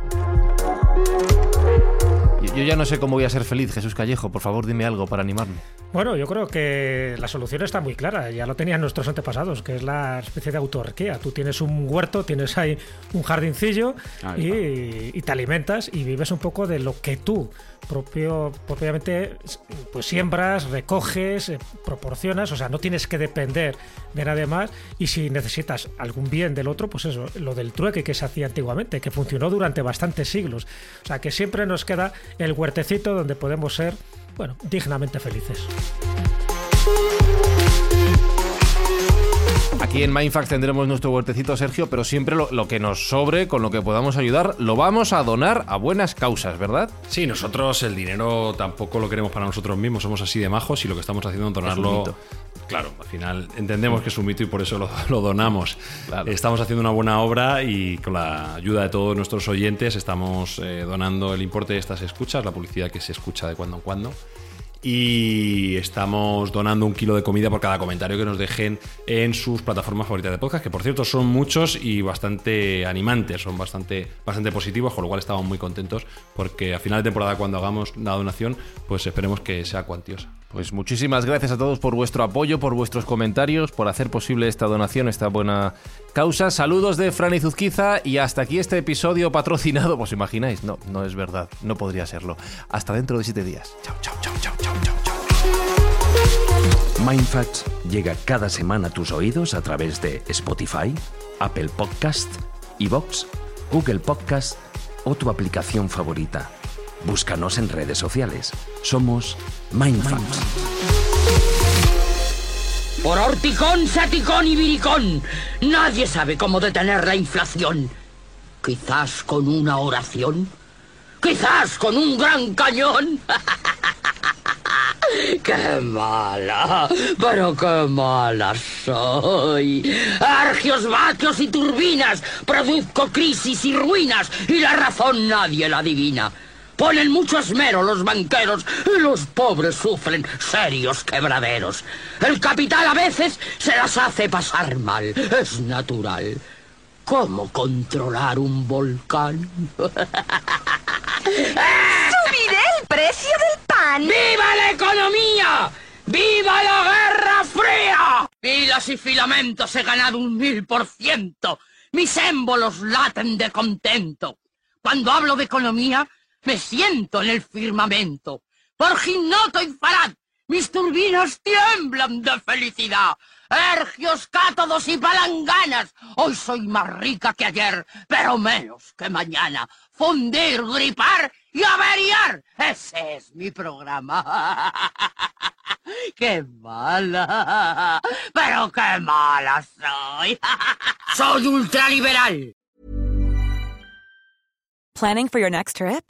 Yo- ya no sé cómo voy a ser feliz, Jesús Callejo. Por favor, dime algo para animarme. Bueno, yo creo que la solución está muy clara, ya lo tenían nuestros antepasados, que es la especie de autorquía. Tú tienes un huerto, tienes ahí un jardincillo Ahí y, y te alimentas y vives un poco de lo que tú propio, propiamente pues siembras, recoges, eh, proporcionas, o sea, no tienes que depender de nadie más y si necesitas algún bien del otro, pues eso, lo del trueque que se hacía antiguamente, que funcionó durante bastantes siglos. O sea, que siempre nos queda el huertecito donde podemos ser, bueno, dignamente felices. Aquí en Mindfact tendremos nuestro huertecito, Sergio, pero siempre lo, lo que nos sobre, con lo que podamos ayudar, lo vamos a donar a buenas causas, ¿verdad? Sí, nosotros el dinero tampoco lo queremos para nosotros mismos, somos así de majos y lo que estamos haciendo es donarlo. Claro, al final entendemos que es un mito y por eso lo, lo donamos. Claro. Estamos haciendo una buena obra y con la ayuda de todos nuestros oyentes estamos eh, donando el importe de estas escuchas, la publicidad que se escucha de cuando en cuando. Y estamos donando un kilo de comida por cada comentario que nos dejen en sus plataformas favoritas de podcast, que por cierto son muchos y bastante animantes, son bastante, bastante positivos, con lo cual estamos muy contentos porque a final de temporada cuando hagamos la donación, pues esperemos que sea cuantiosa. Pues muchísimas gracias a todos por vuestro apoyo, por vuestros comentarios, por hacer posible esta donación, esta buena causa. Saludos de Fran y Zuzquiza y hasta aquí este episodio patrocinado. ¿Os imagináis? No, no es verdad, no podría serlo. Hasta dentro de siete días. Chao, chao, chao, chao, chao. chao. Mindfacts llega cada semana a tus oídos a través de Spotify, Apple Podcast, Evox, Google Podcast o tu aplicación favorita. Búscanos en redes sociales. Somos Mindfacts. Por horticón, saticón y viricón, nadie sabe cómo detener la inflación. Quizás con una oración, quizás con un gran cañón. <laughs> ¡Qué mala! ¡Pero qué mala soy! Argios, vatios y turbinas, produzco crisis y ruinas, y la razón nadie la adivina. Ponen mucho esmero los banqueros y los pobres sufren serios quebraderos. El capital a veces se las hace pasar mal, es natural. ¿Cómo controlar un volcán? <laughs> ¡Subiré el precio del pan! ¡Viva la economía! ¡Viva la Guerra Fría! Filas y filamentos he ganado un mil por ciento. Mis émbolos laten de contento. Cuando hablo de economía, me siento en el firmamento. Por Ginoto y Farad, mis turbinas tiemblan de felicidad. ergios, cátodos y palanganas. Hoy soy más rica que ayer, pero menos que mañana. Fundir, gripar y averiar. Ese es mi programa. <laughs> ¡Qué mala! ¡Pero qué mala soy! <laughs> ¡Soy ultraliberal! Planning for your next trip?